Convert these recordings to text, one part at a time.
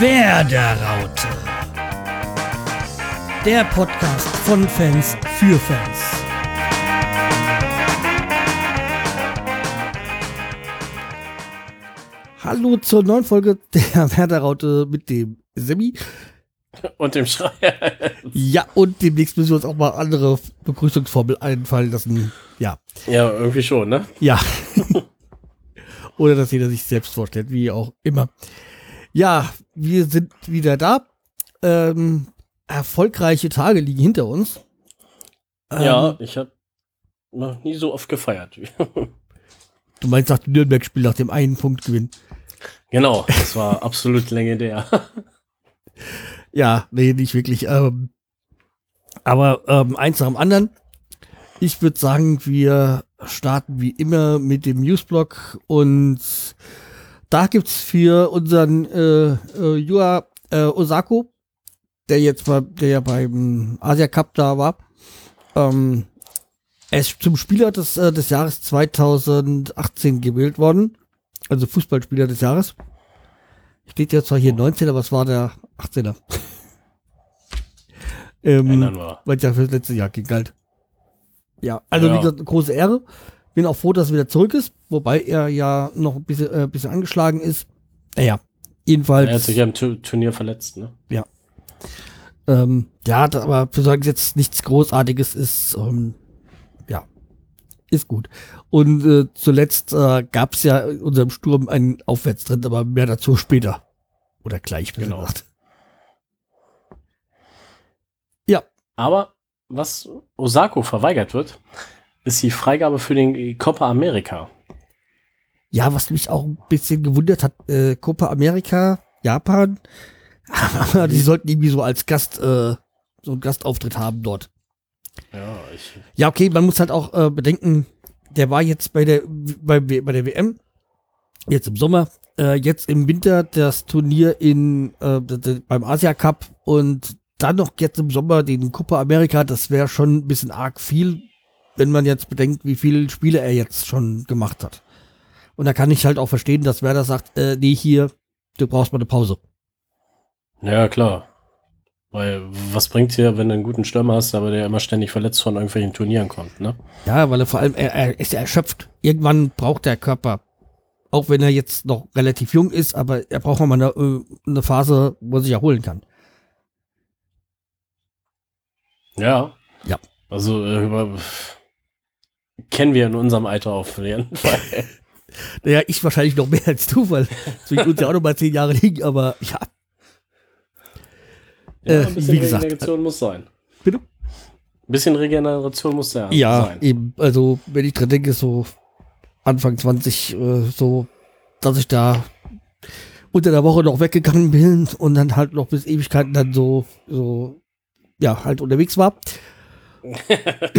Werderaute. Der Podcast von Fans für Fans. Hallo zur neuen Folge der Werderaute mit dem Semi. Und dem Schreier. Ja, und demnächst müssen wir uns auch mal andere Begrüßungsformel einfallen lassen. Ja. Ja, irgendwie schon, ne? Ja. Oder dass jeder sich selbst vorstellt, wie auch immer. Ja, wir sind wieder da. Ähm, erfolgreiche Tage liegen hinter uns. Ähm, ja, ich habe noch nie so oft gefeiert. Du meinst nach dem Nürnberg-Spiel, nach dem einen Punktgewinn. genau, das war absolut legendär. Ja, nee, nicht wirklich. Ähm, aber ähm, eins nach dem anderen. Ich würde sagen, wir starten wie immer mit dem Newsblog und da gibt's für unseren äh, äh, Yua äh, Osako, der jetzt bei, der ja beim Asia Cup da war, ähm, er ist zum Spieler des, äh, des Jahres 2018 gewählt worden. Also Fußballspieler des Jahres. Steht ja zwar hier 19, aber es war der 18er. ähm, weil es ja für das letzte Jahr ging halt. Ja, also Ja. wie gesagt, eine große Ehre. Bin auch froh, dass er wieder zurück ist, wobei er ja noch ein bisschen, äh, bisschen angeschlagen ist. Naja, jedenfalls. Er hat sich ja im Tu- Turnier verletzt, ne? Ähm, ja, da, aber für sagen jetzt nichts Großartiges ist, ähm, ja, ist gut. Und äh, zuletzt äh, gab es ja in unserem Sturm einen Aufwärtstrend, aber mehr dazu später. Oder gleich, Genau. gesagt. Aber was Osako verweigert wird, ist die Freigabe für den Copa America. Ja, was mich auch ein bisschen gewundert hat, äh, Copa America, Japan, die sollten irgendwie so als Gast, äh, so einen Gastauftritt haben dort. Ja, ich. Ja, okay, man muss halt auch äh, bedenken, der war jetzt bei der, bei, bei der WM, jetzt im Sommer, äh, jetzt im Winter das Turnier in, äh, beim Asia Cup und dann noch jetzt im Sommer den Copa America, das wäre schon ein bisschen arg viel, wenn man jetzt bedenkt, wie viele Spiele er jetzt schon gemacht hat. Und da kann ich halt auch verstehen, dass Werder sagt, äh, nee, hier, du brauchst mal eine Pause. Ja, klar. Weil, was bringt dir, wenn du einen guten Stürmer hast, aber der immer ständig verletzt von irgendwelchen Turnieren kommt, ne? Ja, weil er vor allem, er, er ist ja erschöpft. Irgendwann braucht der Körper, auch wenn er jetzt noch relativ jung ist, aber er braucht auch mal eine, äh, eine Phase, wo er sich erholen kann. Ja. Ja. Also, äh, über, kennen wir in unserem Alter auf jeden Fall. Naja, ich wahrscheinlich noch mehr als du, weil zwischen uns ja auch noch mal zehn Jahre liegen, aber ja. Äh, ein bisschen wie gesagt, Regeneration muss sein. Bitte? Ein bisschen Regeneration muss ja, Ja, sein. eben, also wenn ich dran denke, so Anfang 20, äh, so, dass ich da unter der Woche noch weggegangen bin und dann halt noch bis Ewigkeiten dann so, so, ja, halt unterwegs war.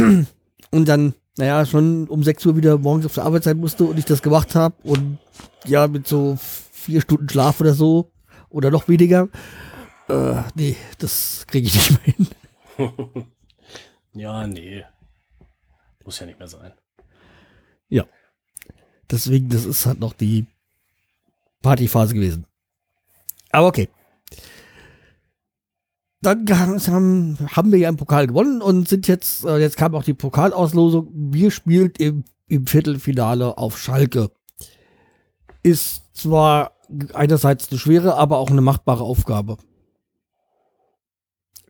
und dann, naja, schon um 6 Uhr wieder morgens auf der Arbeit sein musste und ich das gemacht habe und ja, mit so vier Stunden Schlaf oder so oder noch weniger. Äh, nee, das kriege ich nicht mehr hin. Ja, nee. Muss ja nicht mehr sein. Deswegen, das ist halt noch die Partyphase gewesen. Aber okay. Dann haben, haben wir ja im Pokal gewonnen und sind jetzt, äh, jetzt kam auch die Pokalauslosung. Wir spielen im, im Viertelfinale auf Schalke. Ist zwar einerseits eine schwere, aber auch eine machbare Aufgabe.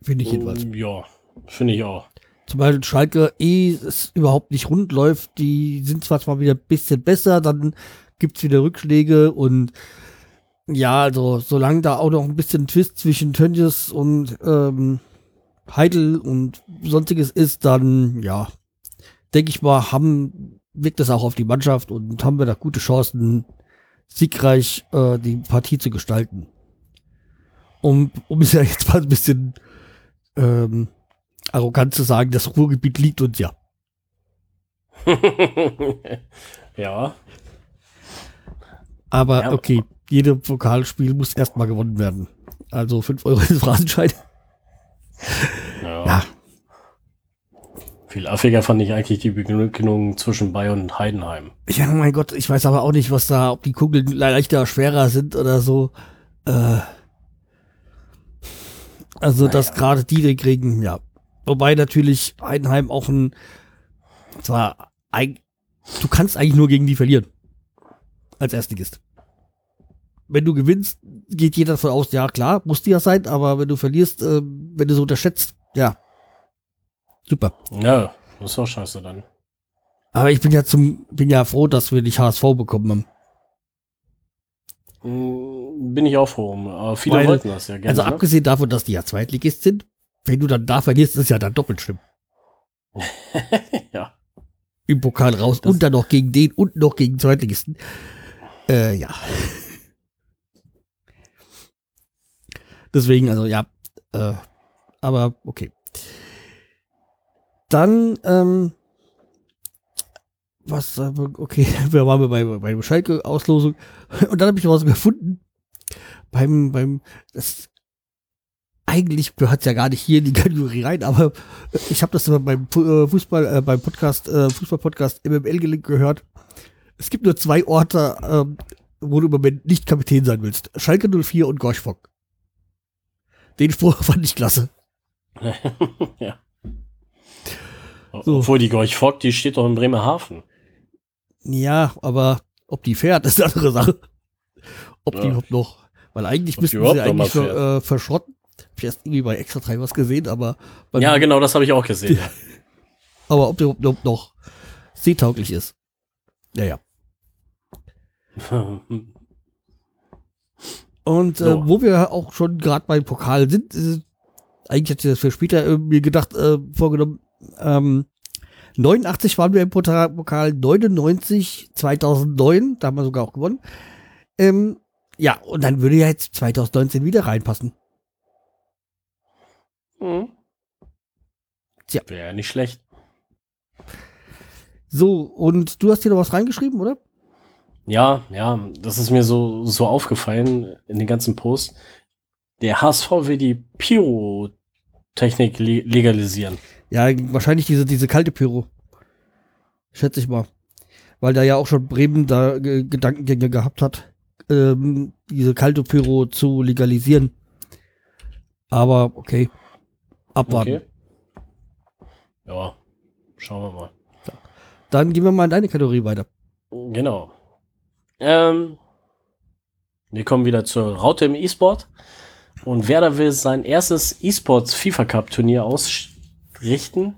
Finde ich jedenfalls. Mm, Ja, finde ich auch. Zumal Schalke eh es überhaupt nicht rund läuft. Die sind zwar zwar wieder ein bisschen besser, dann gibt's wieder Rückschläge und ja, also solange da auch noch ein bisschen Twist zwischen Tönnies und ähm, Heidel und sonstiges ist, dann ja, denke ich mal, haben, wirkt das auch auf die Mannschaft und haben wir da gute Chancen, siegreich äh, die Partie zu gestalten. Um, um es ja jetzt mal ein bisschen ähm, arrogant zu sagen, das Ruhrgebiet liegt uns ja. ja, Aber okay, jedes Pokalspiel muss erstmal gewonnen werden. Also 5 Euro ist Phrasenschein. ja. Ja. Viel affiger fand ich eigentlich die Begegnung zwischen Bayern und Heidenheim. Ja, mein Gott, ich weiß aber auch nicht, was da, ob die Kugeln leichter, schwerer sind oder so. Äh, Also, dass gerade die den kriegen, ja. Wobei natürlich Heidenheim auch ein, zwar, ein, du kannst eigentlich nur gegen die verlieren. Als Erstligist. Wenn du gewinnst, geht jeder davon aus, ja klar, muss die ja sein, aber wenn du verlierst, äh, wenn du so unterschätzt, ja. Super. Ja, das ist auch scheiße dann. Aber ich bin ja zum, bin ja froh, dass wir nicht HSV bekommen haben. Mm, Bin ich auch froh. Aber viele Weil- wollten das ja gerne. Also ne? abgesehen davon, dass die ja Zweitligist sind, wenn du dann da verlierst, ist ja dann doppelt schlimm. ja. Im Pokal raus Das- und dann noch gegen den und noch gegen Zweitligisten. Äh, ja. Deswegen, also ja. Äh, aber okay. Dann, ähm, was, äh, okay, wir waren bei, bei der Schalke-Auslosung und dann habe ich was gefunden. Beim, beim, das, eigentlich gehört es ja gar nicht hier in die Kategorie rein, aber ich habe das beim äh, Fußball, äh, beim Podcast, äh, Fußball-Podcast MML gehört. Es gibt nur zwei Orte, ähm, wo du im Moment nicht Kapitän sein willst. Schalke 04 und Gorschfock. Den Spruch fand ich klasse. ja. So. Obwohl die Gorch Fock, die steht doch in Bremerhaven. Ja, aber ob die fährt, ist eine andere Sache. Ob die Ja. überhaupt noch, weil eigentlich Ob die müssten sie eigentlich ver, äh, verschrotten. Hab ich erst irgendwie bei Extra 3 was gesehen, aber, Ja, genau, das habe ich auch gesehen. aber ob der überhaupt noch seetauglich ist. Naja. Und äh, So. wo wir auch schon gerade beim Pokal sind, äh, eigentlich hatte ich das für später äh, mir gedacht, äh, vorgenommen, ähm, 89 waren wir im Pokal, 99, 2009, da haben wir sogar auch gewonnen. Ähm, ja, und dann würde ja jetzt 2019 wieder reinpassen. Mhm. Tja. Wäre ja nicht schlecht. So, und du hast hier noch was reingeschrieben, oder? Ja, ja, das ist mir so, so aufgefallen in den ganzen Posts. Der HSV will die Pyrotechnik le legalisieren. Ja, wahrscheinlich diese, diese kalte Pyro. Schätze ich mal. Weil da ja auch schon Bremen da äh, Gedankengänge gehabt hat, ähm, diese kalte Pyro zu legalisieren. Aber okay. Abwarten. Okay. Ja, schauen wir mal. Dann gehen wir mal in deine Kategorie weiter. Genau. Ähm, wir kommen wieder zur Raute im E-Sport. Und Werder will sein erstes E-Sports FIFA Cup Turnier ausrichten.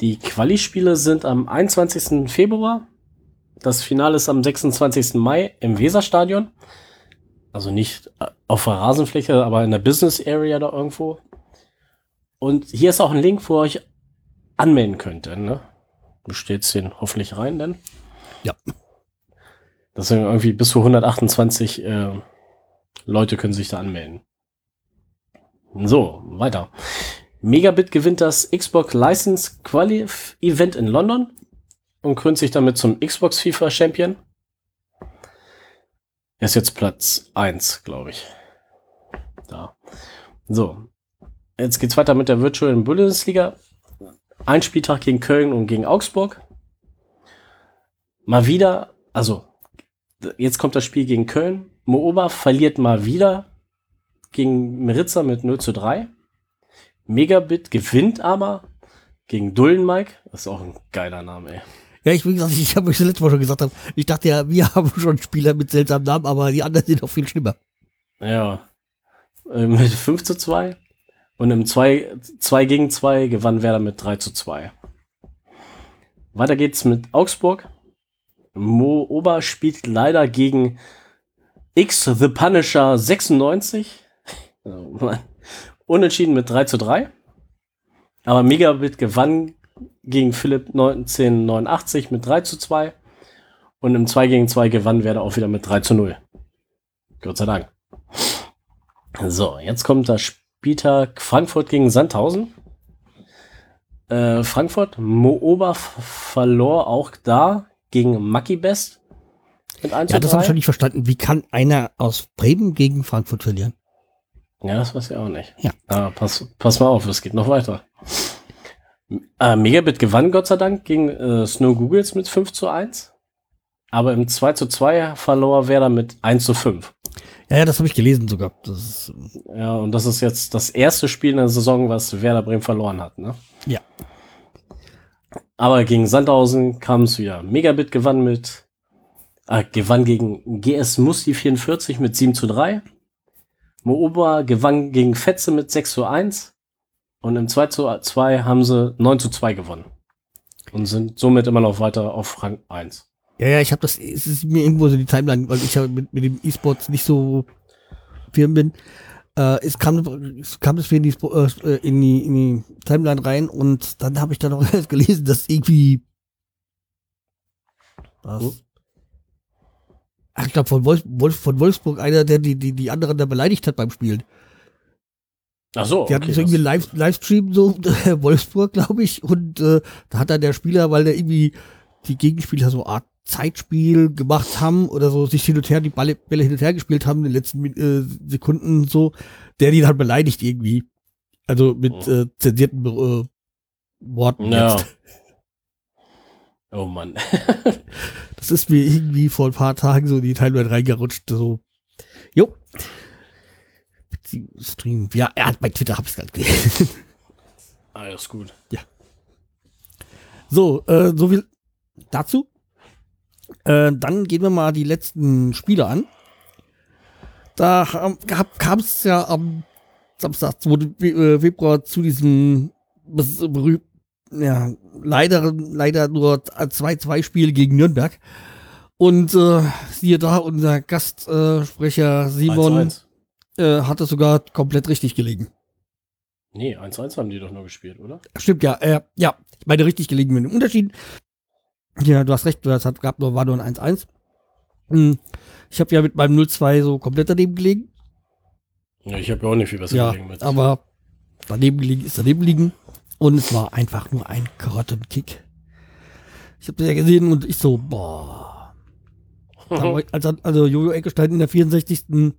Die Quali-Spiele sind am 21. Februar. Das Finale ist am 26. Mai im Weserstadion. Also nicht auf der Rasenfläche, aber in der Business Area da irgendwo. Und hier ist auch ein Link, wo ihr euch anmelden könnt. Ne? Du stellst den hoffentlich rein, denn. Ja. Das sind irgendwie bis zu 128 äh, Leute können sich da anmelden. So, weiter. Megabit gewinnt das Xbox License Quali Event in London und krönt sich damit zum Xbox FIFA Champion. Er ist jetzt Platz 1, glaube ich. Da. So. Jetzt geht's weiter mit der Virtual Bundesliga. Ein Spieltag gegen Köln und gegen Augsburg. Mal wieder, also jetzt kommt das Spiel gegen Köln. Mooba verliert mal wieder gegen Meritza mit 0 zu 3. Megabit gewinnt aber gegen Dullenmike. Das ist auch ein geiler Name, ey. Ja, ich, wie gesagt, ich habe euch das letzte Mal schon gesagt, ich dachte ja, wir haben schon Spieler mit seltsamen Namen, aber die anderen sind noch viel schlimmer. Ja. Mit 5 zu 2. Und im 2, 2 gegen 2 gewann Werder mit 3 zu 2. Weiter geht's mit Augsburg. Mo Ober spielt leider gegen X The Punisher 96. Oh Mann. Unentschieden mit 3 zu 3. Aber Megabit gewann gegen Philipp 1989 mit 3 zu 2. Und im 2 gegen 2 gewann Werder auch wieder mit 3 zu 0. Gott sei Dank. So, jetzt kommt das Spieltag Frankfurt gegen Sandhausen. Äh, Frankfurt, Mooba f- verlor auch da gegen Mucky Best. Mit 1 Ja, das habe ich 3. schon nicht verstanden. Wie kann einer aus Bremen gegen Frankfurt verlieren? Ja, das weiß ich auch nicht. Ja. Aber pass, pass mal auf, es geht noch weiter. Äh, Megabit gewann Gott sei Dank gegen äh, Snow Googles mit 5 zu 1. Aber im 2 zu 2 verlor Werder mit 1 zu 5. Ja, ja, das habe ich gelesen sogar. Ist, Ja, und das ist jetzt das erste Spiel in der Saison, was Werder Bremen verloren hat, ne? ja. Aber gegen Sandhausen kam es wieder. Megabit gewann mit, äh, gewann gegen GS Musti 44 mit 7 zu 3. Mooba gewann gegen Fetze mit 6 zu 1. Und im 2 zu 2 haben sie 9 zu 2 gewonnen. Und sind somit immer noch weiter auf Rang 1. Ja, ja, ich habe das, es ist mir irgendwo so die Timeline, weil ich ja mit, mit dem E-Sports nicht so firm bin. Äh, es kam, es kam das in die, äh, in die, in die Timeline rein und dann habe ich da noch gelesen, dass irgendwie was? Ach, ich glaube von, Wolf, Wolf, von Wolfsburg einer, der die, die, die anderen da beleidigt hat beim Spielen. Ach so, Die hatten okay, so irgendwie Live, Livestream, so Wolfsburg, glaube ich. Und äh, da hat dann der Spieler, weil der irgendwie die Gegenspieler so Art Zeitspiel gemacht haben oder so sich hin und her, die Balle, Bälle hin und her gespielt haben in den letzten äh, Sekunden und so, der die dann beleidigt irgendwie. Also mit äh, zensierten äh, Worten Ja. jetzt. Oh Mann. Das ist mir irgendwie vor ein paar Tagen so in die Timeline reingerutscht. So, jo. Stream. Ja, er hat bei Twitter, hab ich's gerade gelesen. Alles gut. So, äh, so viel dazu. Äh, dann gehen wir mal die letzten Spiele an. Da kam es ja am Samstag, 2. Fe- äh, Februar zu diesem berühmten, ja, leider, leider nur 2-2-Spiel gegen Nürnberg. Und äh, siehe da, unser Gastsprecher Sprecher Simon 1-1. äh, hat es sogar komplett richtig gelegen. Nee, 1-1 haben die doch nur gespielt, oder? Stimmt, ja, äh, ja, ich meine richtig gelegen mit dem Unterschied. Ja, du hast recht, das hat, gab nur, war nur ein 1-1. Hm, Ich habe ja mit meinem 0-2 so komplett daneben gelegen. Ja, ich habe ja auch nicht viel besser Ja, gelegen mit. aber daneben gelegen ist daneben liegen. Und es war einfach nur ein Grottenkick. Ich habe das ja gesehen und ich so, boah. Ich- Also, also Jojo Eckestein in der 64.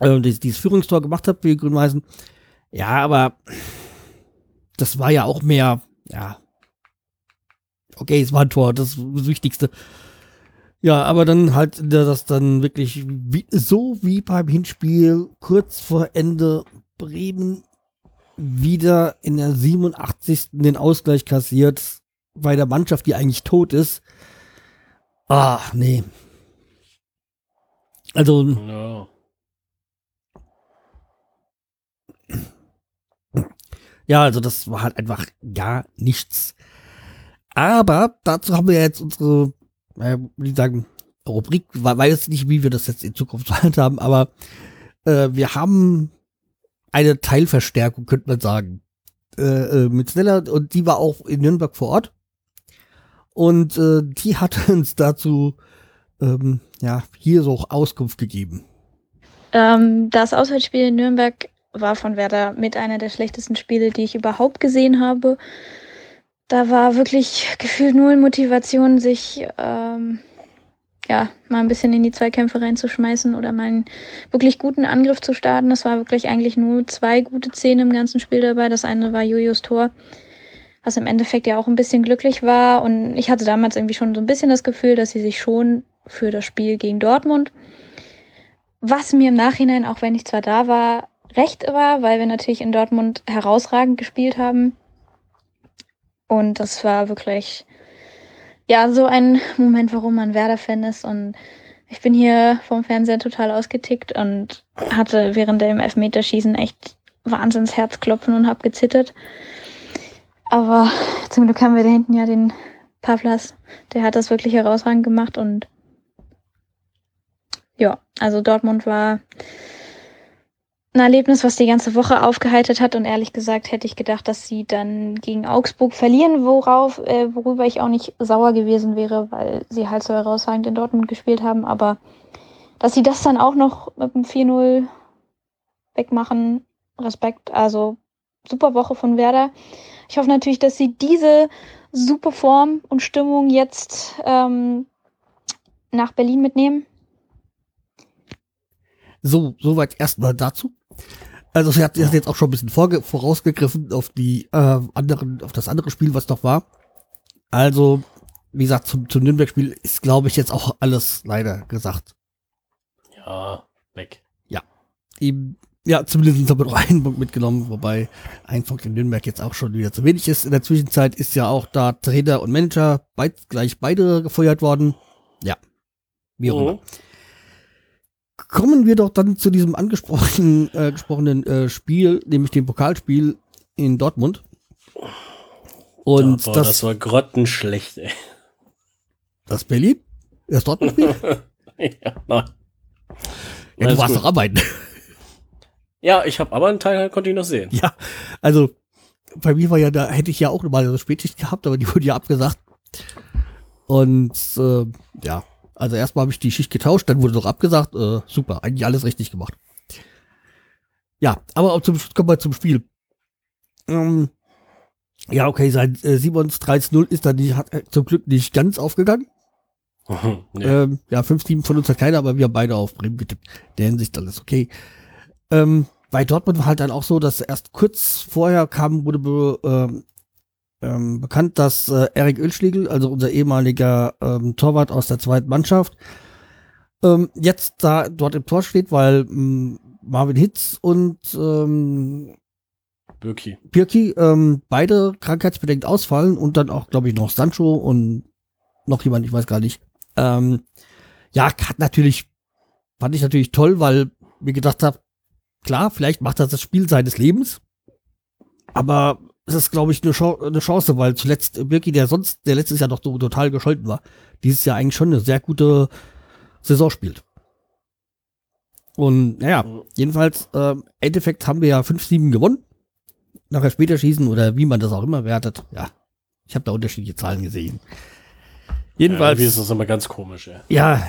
äh, dieses, dieses Führungstor gemacht hat für die Grün-Weißen. Ja, aber das war ja auch mehr, ja. Okay, es war ein Tor, das das Wichtigste. Ja, aber dann halt das dann wirklich wie, so wie beim Hinspiel kurz vor Ende Bremen wieder in der 87. den Ausgleich kassiert bei der Mannschaft, die eigentlich tot ist. Ah, nee. Also, ja. ja, also das war halt einfach gar nichts. Aber dazu haben wir jetzt unsere, äh, wie sagen, Rubrik, we- weiß nicht, wie wir das jetzt in Zukunft haben, aber äh, wir haben eine Teilverstärkung, könnte man sagen, äh, äh, mit Snella und die war auch in Nürnberg vor Ort. Und äh, die hat uns dazu ähm, ja hier so Auskunft gegeben. Ähm, das Auswärtsspiel in Nürnberg war von Werder mit einer der schlechtesten Spiele, die ich überhaupt gesehen habe. Da war wirklich gefühlt null Motivation, sich ähm, ja mal ein bisschen in die Zweikämpfe reinzuschmeißen oder mal einen wirklich guten Angriff zu starten. Das war wirklich eigentlich nur zwei gute Szenen im ganzen Spiel dabei. Das eine war Jojos Tor, was im Endeffekt ja auch ein bisschen glücklich war. Und ich hatte damals irgendwie schon so ein bisschen das Gefühl, dass sie sich schon für das Spiel gegen Dortmund was mir im Nachhinein, auch wenn ich zwar da war, recht war, weil wir natürlich in Dortmund herausragend gespielt haben. Und das war wirklich, ja, so ein Moment, warum man Werder-Fan ist. Und ich bin hier vom Fernseher total ausgetickt und hatte während dem Elfmeterschießen echt wahnsinns Herzklopfen und hab gezittert. Aber zum Glück haben wir da hinten ja den Pavlas, der hat das wirklich herausragend gemacht und ja, also Dortmund war ein Erlebnis, was die ganze Woche aufgeheitert hat und ehrlich gesagt hätte ich gedacht, dass sie dann gegen Augsburg verlieren, worauf, äh, worüber ich auch nicht sauer gewesen wäre, weil sie halt so herausragend in Dortmund gespielt haben, aber dass sie das dann auch noch mit dem 4-0 wegmachen, Respekt, also super Woche von Werder. Ich hoffe natürlich, dass sie diese super Form und Stimmung jetzt ähm, nach Berlin mitnehmen. So, soweit erstmal dazu. Also sie hat, hat jetzt auch schon ein bisschen vorausgegriffen auf die äh, anderen, auf das andere Spiel, was noch war. Also wie gesagt, zum, zum Nürnberg-Spiel ist, glaube ich, jetzt auch alles leider gesagt. Ja, weg. Eben, ja, zumindest haben wir noch einen Punkt mitgenommen, wobei ein Punkt in Nürnberg jetzt auch schon wieder zu wenig ist. In der Zwischenzeit ist ja auch da Trainer und Manager beid, gleich beide gefeuert worden. Ja, wie auch immer. Kommen wir doch dann zu diesem angesprochenen äh, gesprochenen äh, Spiel, nämlich dem Pokalspiel in Dortmund. Und Boah, das, das war grottenschlecht, ey. das Berlin? Das Dortmund-Spiel? ja, nein. ja, du warst gut. doch arbeiten. Ja, ich habe aber einen Teil konnte ich noch sehen. ja, also bei mir war ja, da hätte ich ja auch mal eine Spätschicht gehabt, aber die wurde ja abgesagt. Und äh, ja, also erstmal habe ich die Schicht getauscht, dann wurde doch abgesagt. Äh, super, eigentlich alles richtig gemacht. Ja, aber auch zum, kommen wir zum Spiel. Ähm, ja, okay, sein äh, Simons 13-0 ist dann nicht, hat, äh, zum Glück nicht ganz aufgegangen. nee. Ähm, ja, fünf Team von uns hat keiner, aber wir haben beide auf Bremen getippt. Der Hinsicht alles okay. Ähm, bei Dortmund war halt dann auch so, dass erst kurz vorher kam, wurde ähm, ähm, bekannt, dass äh, Erik Ölschlegel, also unser ehemaliger ähm, Torwart aus der zweiten Mannschaft, ähm, jetzt da dort im Tor steht, weil ähm, Marvin Hitz und ähm, Birki. Pirki ähm, beide krankheitsbedingt ausfallen und dann auch, glaube ich, noch Sancho und noch jemand, ich weiß gar nicht. Ähm, ja, hat natürlich, fand ich natürlich toll, weil mir gedacht habe, klar, vielleicht macht das das Spiel seines Lebens, aber es ist, glaube ich, eine, Chance, eine Chance, weil zuletzt Birki, der sonst, der letztes Jahr doch so total gescholten war, dieses Jahr eigentlich schon eine sehr gute Saison spielt. Und naja, jedenfalls, im Endeffekt haben wir ja 5-7 gewonnen nachher später schießen oder wie man das auch immer wertet. Ja, ich habe da unterschiedliche Zahlen gesehen. Ja, Jedenfalls, irgendwie ist das immer ganz komisch, ey. ja,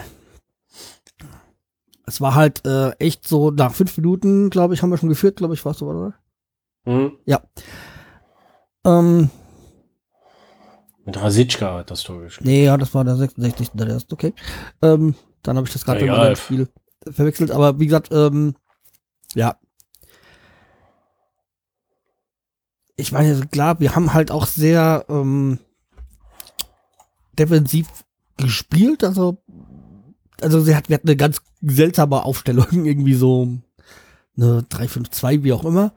es war halt äh, echt so, nach fünf Minuten, glaube ich, haben wir schon geführt, glaube ich, war es so, oder? Mhm. Ähm, Mit Rasitschka hat das Tor geschrieben. nee, ja, das war der 66. Der erste, okay. Ähm, dann habe ich das gerade meinem Spiel verwechselt, aber wie gesagt, ähm, ja. Ich meine, klar, wir haben halt auch sehr ähm, defensiv gespielt, also also sie hat, wir hatten eine ganz seltsame Aufstellung, irgendwie so eine 3-5-2, wie auch immer.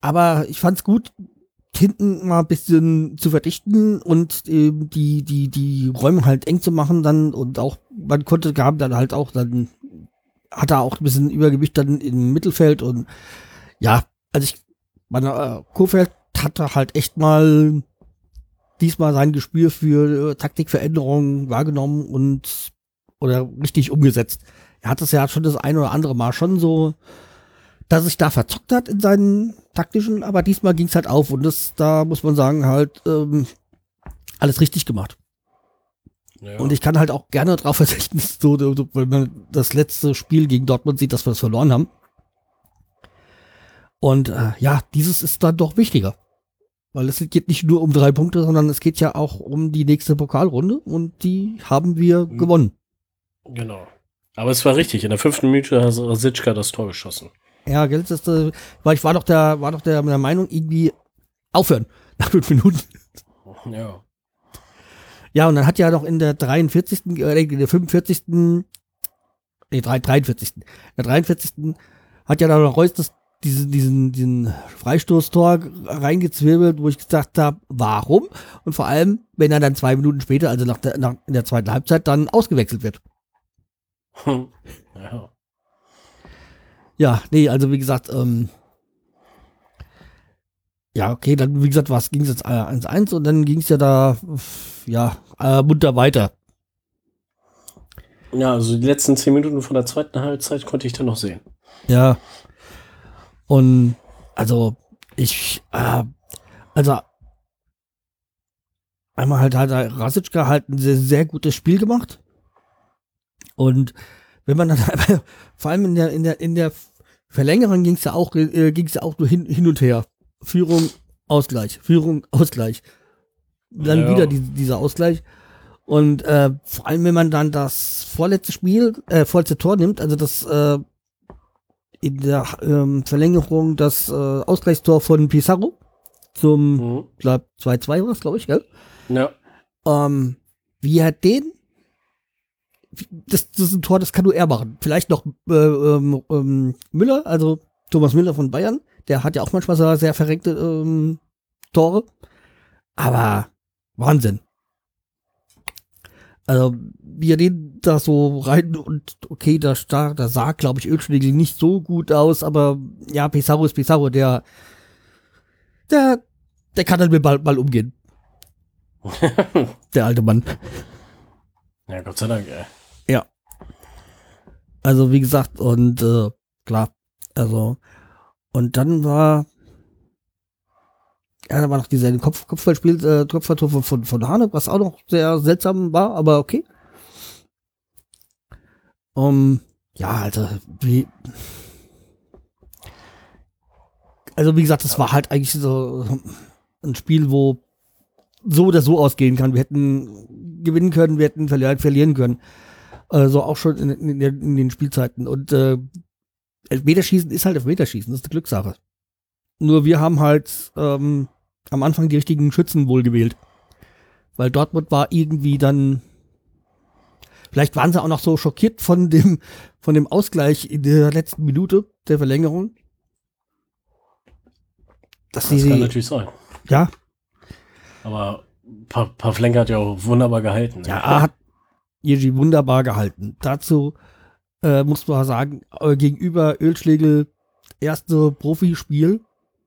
Aber ich fand's gut, hinten mal ein bisschen zu verdichten und ähm, die, die, die Räume halt eng zu machen dann und auch, man konnte, gab dann halt auch dann, hat er auch ein bisschen Übergewicht dann im Mittelfeld und ja, also ich, meine, äh, Kurfeld hatte halt echt mal diesmal sein Gespür für äh, Taktikveränderungen wahrgenommen und oder richtig umgesetzt. Er hat es ja schon das ein oder andere Mal schon so, dass sich da verzockt hat in seinen taktischen, aber diesmal ging es halt auf und das, da muss man sagen, halt ähm, alles richtig gemacht. Ja. Und ich kann halt auch gerne drauf verzichten, so, so, wenn man das letzte Spiel gegen Dortmund sieht, dass wir das verloren haben. Und äh, ja, dieses ist dann doch wichtiger. Weil es geht nicht nur um drei Punkte, sondern es geht ja auch um die nächste Pokalrunde und die haben wir Mhm. gewonnen. Genau. Aber es war richtig. In der fünften Minute hat Rasitschka das Tor geschossen. Ja, gell, das, äh, weil ich war doch der, war doch der, der Meinung, irgendwie aufhören nach fünf Minuten. Ja. Ja, und dann hat ja noch in der 43., äh, in der 45., nee, drei- 43., in der 43. hat ja dann noch Reus das, diesen, diesen, diesen Freistoßtor reingezwirbelt, wo ich gesagt habe, warum? Und vor allem, wenn er dann zwei Minuten später, also nach der, nach, in der zweiten Halbzeit, dann ausgewechselt wird. ja. Ja, nee, also wie gesagt, ähm, ja, okay, dann, wie gesagt, was ging es jetzt äh, 1-1 und dann ging es ja da, ja, äh, munter weiter. Ja, also die letzten zehn Minuten von der zweiten Halbzeit konnte ich dann noch sehen. Ja. Und also ich, äh, also einmal halt hat Rasitschka halt ein sehr, sehr gutes Spiel gemacht. Und wenn man dann vor allem in der, in der, in der Verlängerung ging es ja auch, äh, ging es ja auch nur hin, hin und her. Führung, Ausgleich, Führung, Ausgleich. Dann Ja. wieder die, dieser Ausgleich. Und äh, vor allem, wenn man dann das vorletzte Spiel, äh, vorletzte Tor nimmt, also das äh, in der ähm, Verlängerung das äh, Ausgleichstor von Pizarro zum Mhm. glaub, 2-2 war es, glaube ich, gell? Ja. Ähm, wie er den, das, das ist ein Tor, das kann nur er machen. Vielleicht noch äh, ähm, ähm, Müller, also Thomas Müller von Bayern, der hat ja auch manchmal so sehr verrenkte ähm, Tore. Aber Wahnsinn. Also, wie er den da so rein und okay, da, da, da sah, glaube ich, Ölschlägel nicht so gut aus, aber ja, Pizarro ist Pizarro, der, der, der kann halt mit Ball, Ball umgehen. der alte Mann. Ja, Gott sei Dank, ey. Also, wie gesagt, und äh, klar, also, und dann war, ja, da war noch dieser Kopf, Kopfballspiel, äh, Kopfballtor von, von, von Hane, was auch noch sehr seltsam war, aber okay. Um, ja, Alter, wie. Also, wie gesagt, das war halt eigentlich so ein Spiel, wo so oder so ausgehen kann. Wir hätten gewinnen können, wir hätten verlieren können. Also auch schon in, in, in den Spielzeiten. Und äh, Elfmeterschießen ist halt Elfmeterschießen, das ist eine Glückssache. Nur wir haben halt ähm, am Anfang die richtigen Schützen wohl gewählt. Weil Dortmund war irgendwie dann. Vielleicht waren sie auch noch so schockiert von dem, von dem Ausgleich in der letzten Minute der Verlängerung. Dass das sie, kann natürlich sein. Ja. Aber pa Pavlenka hat ja auch wunderbar gehalten. Ne? Ja, hat Jeji wunderbar gehalten. Dazu äh, muss man sagen, äh, gegenüber Ölschlegel erste Profispiel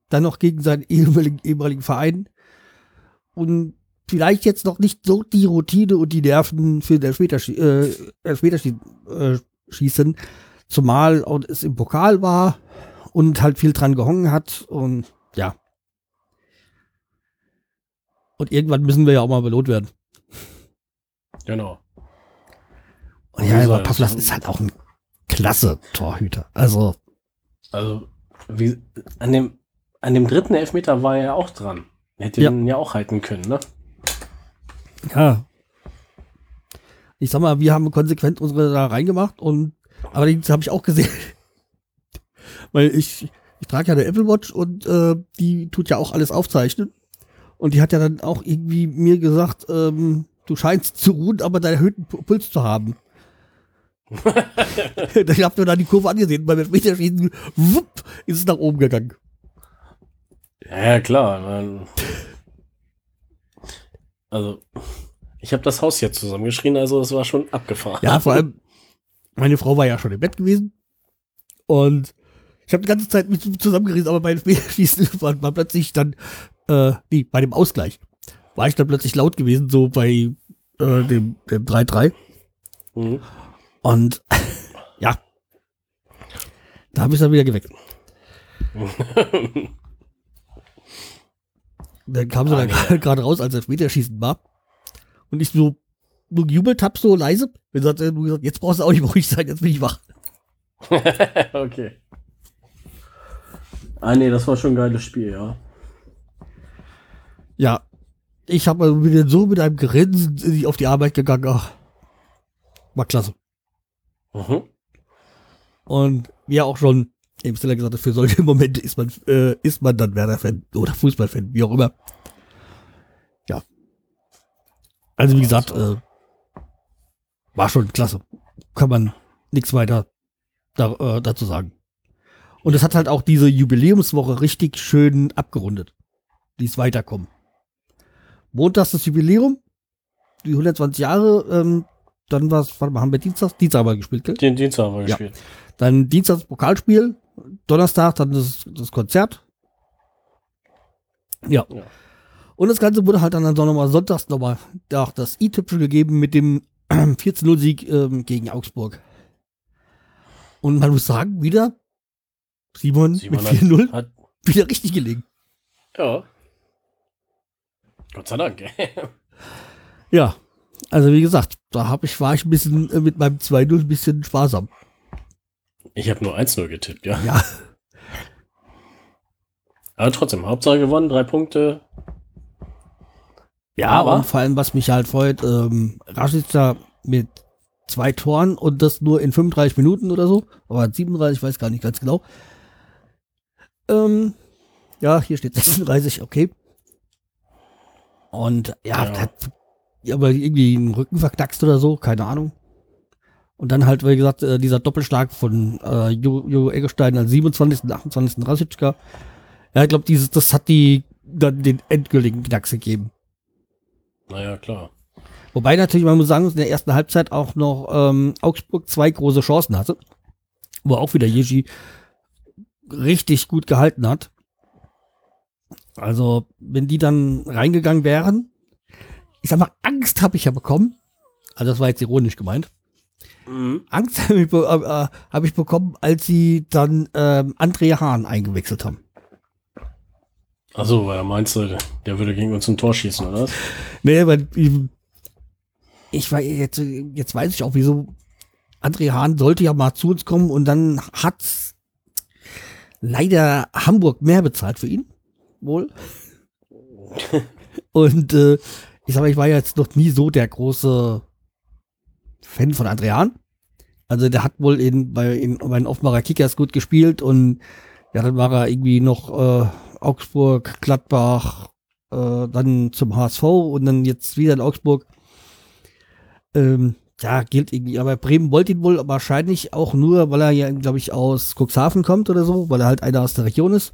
dann noch gegen seinen ehemaligen, ehemaligen Verein und vielleicht jetzt noch nicht so die Routine und die Nerven für den Elfmeterschießen, äh, Elfmeterschießen äh, schießen, zumal es im Pokal war und halt viel dran gehongen hat und ja. Und irgendwann müssen wir ja auch mal belohnt werden. Genau. Und ja, aber Pavlas ist halt auch ein klasse Torhüter. Also. Also, wie, an dem, an dem dritten Elfmeter war er ja auch dran. Hätte ja. ihn ja auch halten können, ne? Ja. Ich sag mal, wir haben konsequent unsere da reingemacht und allerdings habe ich auch gesehen, weil ich, ich trage ja eine Apple Watch und äh, die tut ja auch alles aufzeichnen. Und die hat ja dann auch irgendwie mir gesagt, ähm, du scheinst zu ruhen, aber deinen erhöhten Puls zu haben. ich habe mir dann die Kurve angesehen, beim Elfmeterschießen, wupp, ist es nach oben gegangen. Ja, klar. Also, ich habe das Haus jetzt zusammengeschrien, also es war schon abgefahren. Ja, vor allem, meine Frau war ja schon im Bett gewesen und ich habe die ganze Zeit mich zusammengerissen, aber beim Schießen war, war plötzlich dann, äh, nee, bei dem Ausgleich war ich dann plötzlich laut gewesen, so bei äh, dem 3-3. Mhm. Und ja, da habe ich dann wieder geweckt. Dann kam sie ah, gerade raus, als das Meterschießen war. Und ich so, so gejubelt hab, so leise. Und gesagt, jetzt brauchst du auch nicht ruhig sein, jetzt bin ich wach. okay. Ah, nee, das war schon ein geiles Spiel, ja. Ja. Ich habe wieder so mit einem Grinsen auf die Arbeit gegangen. Ach, war klasse. Mhm. Und wir auch schon eben Stella gesagt hat, für solche Momente ist man, äh, ist man dann Werder-Fan oder Fußball-Fan, wie auch immer. Ja. Also wie gesagt, äh, war schon klasse. Kann man nichts weiter da, äh, dazu sagen. Und es hat halt auch diese Jubiläumswoche richtig schön abgerundet. Die ist weiterkommen. Montags das Jubiläum, die 120 Jahre, ähm, dann was, warte mal, haben wir Dienstag? Dienstag haben wir gespielt, gell? Den Dienstag haben wir ja. gespielt. Dann Dienstag das Pokalspiel, Donnerstag dann das, das Konzert. Ja. ja. Und das Ganze wurde halt dann, dann nochmal sonntags nochmal das i-Tüpfel gegeben mit dem 14-0-Sieg ähm, gegen Augsburg. Und man muss sagen, wieder Simon, Simon mit 4-0 wieder richtig gelegen. Ja. Gott sei Dank. ja. Also wie gesagt, da hab ich, war ich ein bisschen äh, mit meinem 2-0 ein bisschen sparsam. Ich habe nur 1-0 getippt, ja. Ja. Aber trotzdem, Hauptsache gewonnen, drei Punkte. Ja, aber und vor allem, was mich halt freut, ähm, Rashica mit zwei Toren und das nur in 35 Minuten oder so. Aber 37, ich weiß gar nicht ganz genau. Ähm, ja, hier steht 36, okay. Und ja, ja. Aber irgendwie einen Rücken verknackst oder so, keine Ahnung. Und dann halt, wie gesagt, äh, dieser Doppelschlag von äh, Jo, jo Eggestein als 27. und 28. Rasitschka. Ja, ich glaube, dieses, das hat die dann den endgültigen Knacks gegeben. Naja, klar. Wobei natürlich, man muss sagen, in der ersten Halbzeit auch noch ähm, Augsburg zwei große Chancen hatte, wo auch wieder Jeji richtig gut gehalten hat. Also, wenn die dann reingegangen wären, ich sag mal, Angst habe ich ja bekommen. Also, das war jetzt ironisch gemeint. Mhm. Angst habe ich, be äh, hab ich bekommen, als sie dann ähm, André Hahn eingewechselt haben. Achso, weil er meinst du, der würde gegen uns ein Tor schießen, oder? Nee, weil ich, ich war jetzt, jetzt weiß ich auch, wieso André Hahn sollte ja mal zu uns kommen und dann hat leider Hamburg mehr bezahlt für ihn. Wohl. und äh, ich sag mal, ich war jetzt noch nie so der große Fan von André Hahn. Also der hat wohl in, bei, in, bei den Offenbarer Kickers gut gespielt und ja, dann war er irgendwie noch äh, Augsburg, Gladbach, äh, dann zum HSV und dann jetzt wieder in Augsburg. Ähm, ja, gilt irgendwie. Aber Bremen wollte ihn wohl wahrscheinlich auch nur, weil er ja, glaube ich, aus Cuxhaven kommt oder so, weil er halt einer aus der Region ist.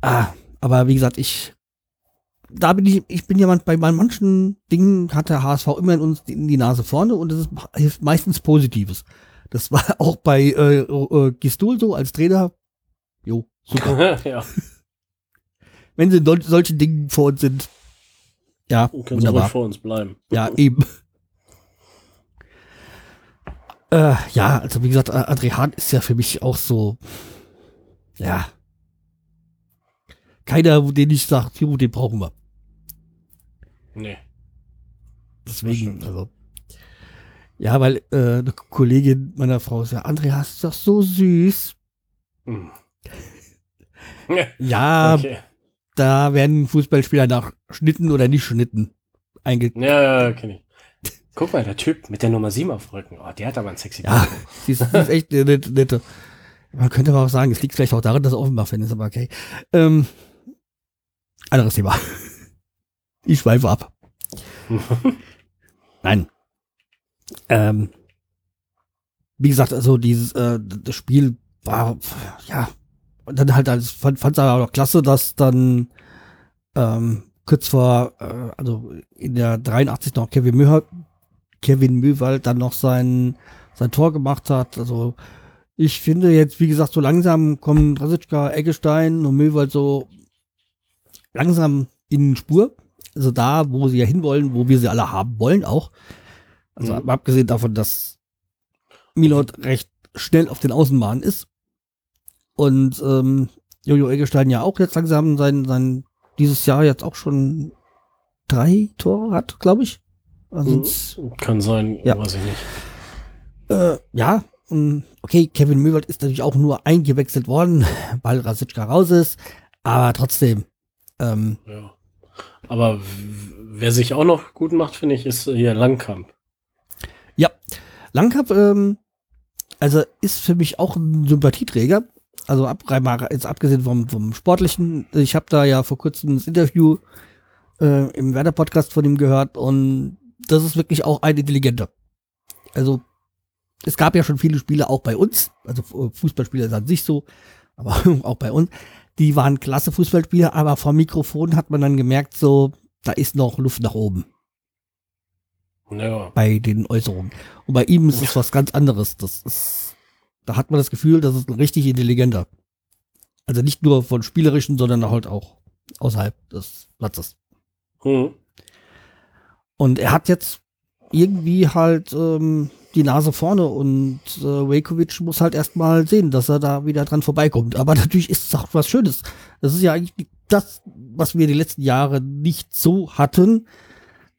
Ah, aber wie gesagt, ich, da bin ich, ich bin jemand, bei manchen Dingen hat der HSV immer in uns in die Nase vorne und das ist hilft meistens Positives. Das war auch bei äh, äh, Gistul so als Trainer. Jo, super. ja, Wenn sie in sol- solchen Dingen vor uns sind. Ja, können sie wunderbar. ruhig vor uns bleiben. Ja, eben. Äh, ja, also wie gesagt, André Hahn ist ja für mich auch so, ja, keiner, den ich sage, den brauchen wir. Nee. Deswegen, also. Ja, weil äh, eine Kollegin meiner Frau ist ja, André, hast du doch so süß. Hm. Ja, okay. da werden Fußballspieler nach Schnitten oder nicht Schnitten einge... Ja, ja, kenn ich. Guck mal, der Typ mit der Nummer 7 auf dem Rücken. Oh, der hat aber ein sexy Ja, sie ist, ist echt nette, nette. Man könnte aber auch sagen, es liegt vielleicht auch daran, dass er Offenbach-Fan ist, aber okay. Ähm, anderes Thema. Ich schweife ab. Nein. Ähm, wie gesagt, also dieses äh, das Spiel war ja und dann halt als fand fand aber auch klasse, dass dann ähm, kurz vor äh, also in der 83 noch Kevin Möhr Kevin Möwald dann noch sein sein Tor gemacht hat. Also ich finde jetzt, wie gesagt, so langsam kommen Rasitschka, Eggestein und Möwald so langsam in Spur. Also da, wo sie ja hinwollen, wo wir sie alle haben wollen auch. Also Mhm. abgesehen davon, dass Milot recht schnell auf den Außenbahnen ist. Und ähm, Jojo Eggestein ja auch jetzt langsam sein, sein dieses Jahr jetzt auch schon drei Tore hat, glaube ich. Also es- Kann sein, Ja. weiß ich nicht. äh, ja, ähm, okay, Kevin Möwald ist natürlich auch nur eingewechselt worden, weil Rasitschka raus ist, aber trotzdem, ähm, Ja. Aber wer sich auch noch gut macht, finde ich, ist hier Langkamp. ja, Langkamp, ähm, also ist für mich auch ein Sympathieträger, also ab, jetzt abgesehen vom, vom Sportlichen, ich habe da ja vor kurzem das Interview äh, im Werder-Podcast von ihm gehört und das ist wirklich auch ein Intelligenter. Also es gab ja schon viele Spiele auch bei uns, also Fu- Fußballspieler ist an sich so, aber auch bei uns, die waren klasse Fußballspieler, aber vom Mikrofon hat man dann gemerkt, so, da ist noch Luft nach oben Ja. bei den Äußerungen. Und bei ihm ist es was ganz anderes. Das ist, da hat man das Gefühl, das ist ein richtig intelligenter. Also nicht nur von spielerischen, sondern halt auch außerhalb des Platzes. Hm. Und er hat jetzt irgendwie halt ähm, die Nase vorne und äh, Vejkovic muss halt erstmal sehen, dass er da wieder dran vorbeikommt. Aber natürlich ist es auch was Schönes. Das ist ja eigentlich das, was wir die letzten Jahre nicht so hatten,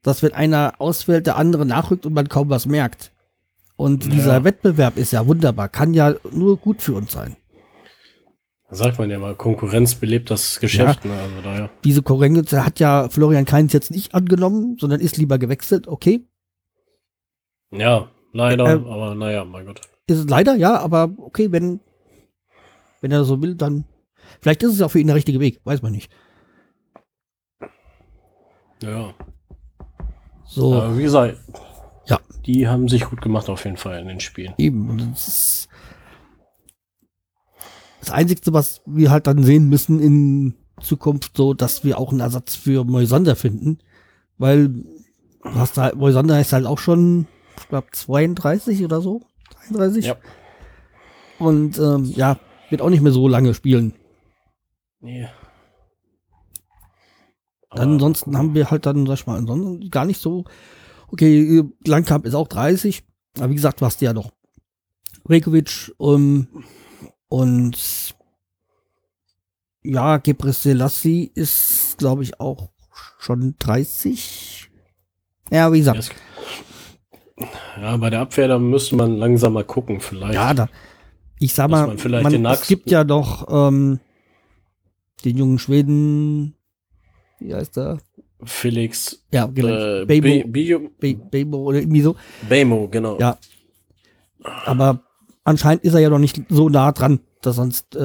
dass wenn einer ausfällt, der andere nachrückt und man kaum was merkt. Und Ja. dieser Wettbewerb ist ja wunderbar, kann ja nur gut für uns sein. Sagt man ja mal, Konkurrenz belebt das Geschäft. Ne? Also daher. Diese Konkurrenz hat ja Florian Kainz jetzt nicht angenommen, sondern ist lieber gewechselt. Okay, Ja, leider, Ähm, aber naja, mein Gott. Ist es leider, ja, aber okay, wenn, wenn er so will, dann. Vielleicht ist es ja auch für ihn der richtige Weg, weiß man nicht. Ja. So. Aber wie gesagt, Ja. die haben sich gut gemacht auf jeden Fall in den Spielen. Eben. Das das Einzige, was wir halt dann sehen müssen in Zukunft, so, dass wir auch einen Ersatz für Moisander finden. Weil du hast halt, Moisander ist halt auch schon, ich glaube, 32 oder so. 33. Ja. Und ähm, ja, wird auch nicht mehr so lange spielen. Nee. Dann ansonsten haben wir halt dann, sag ich mal, ansonsten gar nicht so. Okay, Langkamp ist auch 30. Aber wie gesagt, du hast ja noch Rekovic um, und ja, Selassie ist, glaube ich, auch schon 30. Ja, wie gesagt, Es- Ja, bei der Abwehr, da müsste man langsam mal gucken, vielleicht. ja, da, ich sag mal, man vielleicht man, den es gibt ja noch ähm, den jungen Schweden, wie heißt der? Felix Ja, genau. äh, Bebo, Be- Be Bebo oder irgendwie so. Bemo, genau. Ja. Aber anscheinend ist er ja noch nicht so nah dran, dass sonst äh,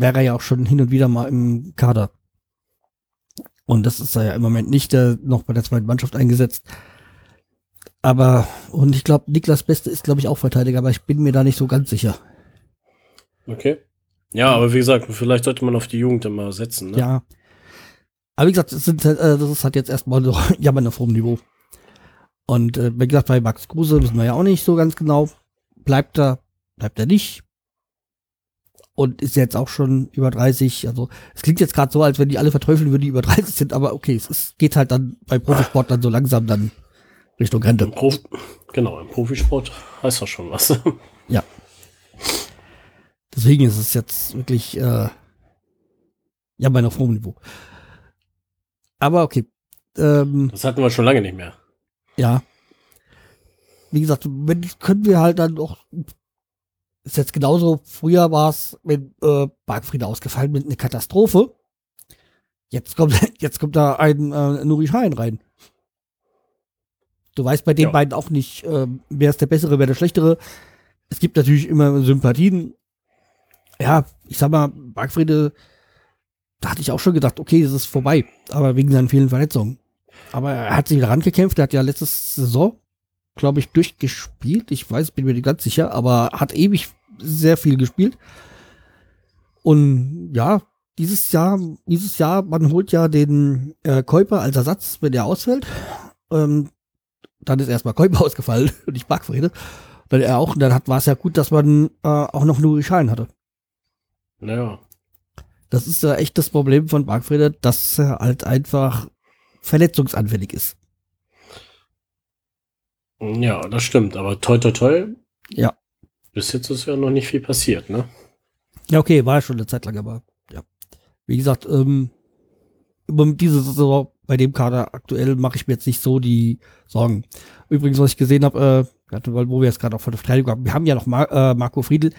wäre er ja auch schon hin und wieder mal im Kader. Und das ist er ja im Moment nicht, der noch bei der zweiten Mannschaft eingesetzt. Aber, und ich glaube, Niklas Beste ist, glaube ich, auch Verteidiger, aber ich bin mir da nicht so ganz sicher. Okay. Ja, aber wie gesagt, vielleicht sollte man auf die Jugend immer setzen. Ne? Ja. Aber wie gesagt, das, sind, halt, äh, das ist halt jetzt erstmal so jammern auf hohem Niveau. Und äh, wie gesagt, bei Max Kruse wissen wir ja auch nicht so ganz genau. Bleibt er, bleibt er nicht. Und ist jetzt auch schon über 30. Also es klingt jetzt gerade so, als wenn die alle verteufeln würden, die über 30 sind, aber okay, es ist, geht halt dann bei Profisport dann so langsam dann Richtung Rente. Im Prof genau, im Profisport heißt das schon was. Ja. Deswegen ist es jetzt wirklich äh, ja bei auf hohem Niveau. Aber okay. Ähm, Das hatten wir schon lange nicht mehr. Ja. Wie gesagt, wenn, können wir halt dann noch. Ist jetzt genauso, früher war es mit äh, Bargfriede ausgefallen mit einer Katastrophe. Jetzt kommt, jetzt kommt da ein äh, Nuri Schein rein. Du weißt bei den Ja. beiden auch nicht, äh, wer ist der Bessere, wer der Schlechtere. Es gibt natürlich immer Sympathien. Ja, ich sag mal, Bargfriede, da hatte ich auch schon gedacht, okay, es ist vorbei. Aber wegen seinen vielen Verletzungen. Aber er hat sich wieder rangekämpft. Er hat ja letzte Saison, glaube ich, durchgespielt. Ich weiß, bin mir nicht ganz sicher, aber hat ewig sehr viel gespielt. Und ja, dieses Jahr, dieses Jahr, man holt ja den äh, Käuper als Ersatz, wenn er ausfällt. Ähm, dann ist erstmal Käuper ausgefallen und ich Bargfrede. Dann er auch, und dann war es ja gut, dass man äh, auch noch Nuri Schein hatte. Naja. Das ist ja echt das Problem von Bargfrede, dass er halt einfach verletzungsanfällig ist. Ja, das stimmt. Aber toi toi toi. Ja. Bis jetzt ist ja noch nicht viel passiert, ne? Ja, okay, war ja schon eine Zeit lang, aber ja. Wie gesagt, ähm, diese Saison bei dem Kader aktuell mache ich mir jetzt nicht so die Sorgen. Übrigens, was ich gesehen habe, äh, wo wir jetzt gerade auch von der Verteidigung haben, wir haben ja noch Mar äh, Marco Friedl,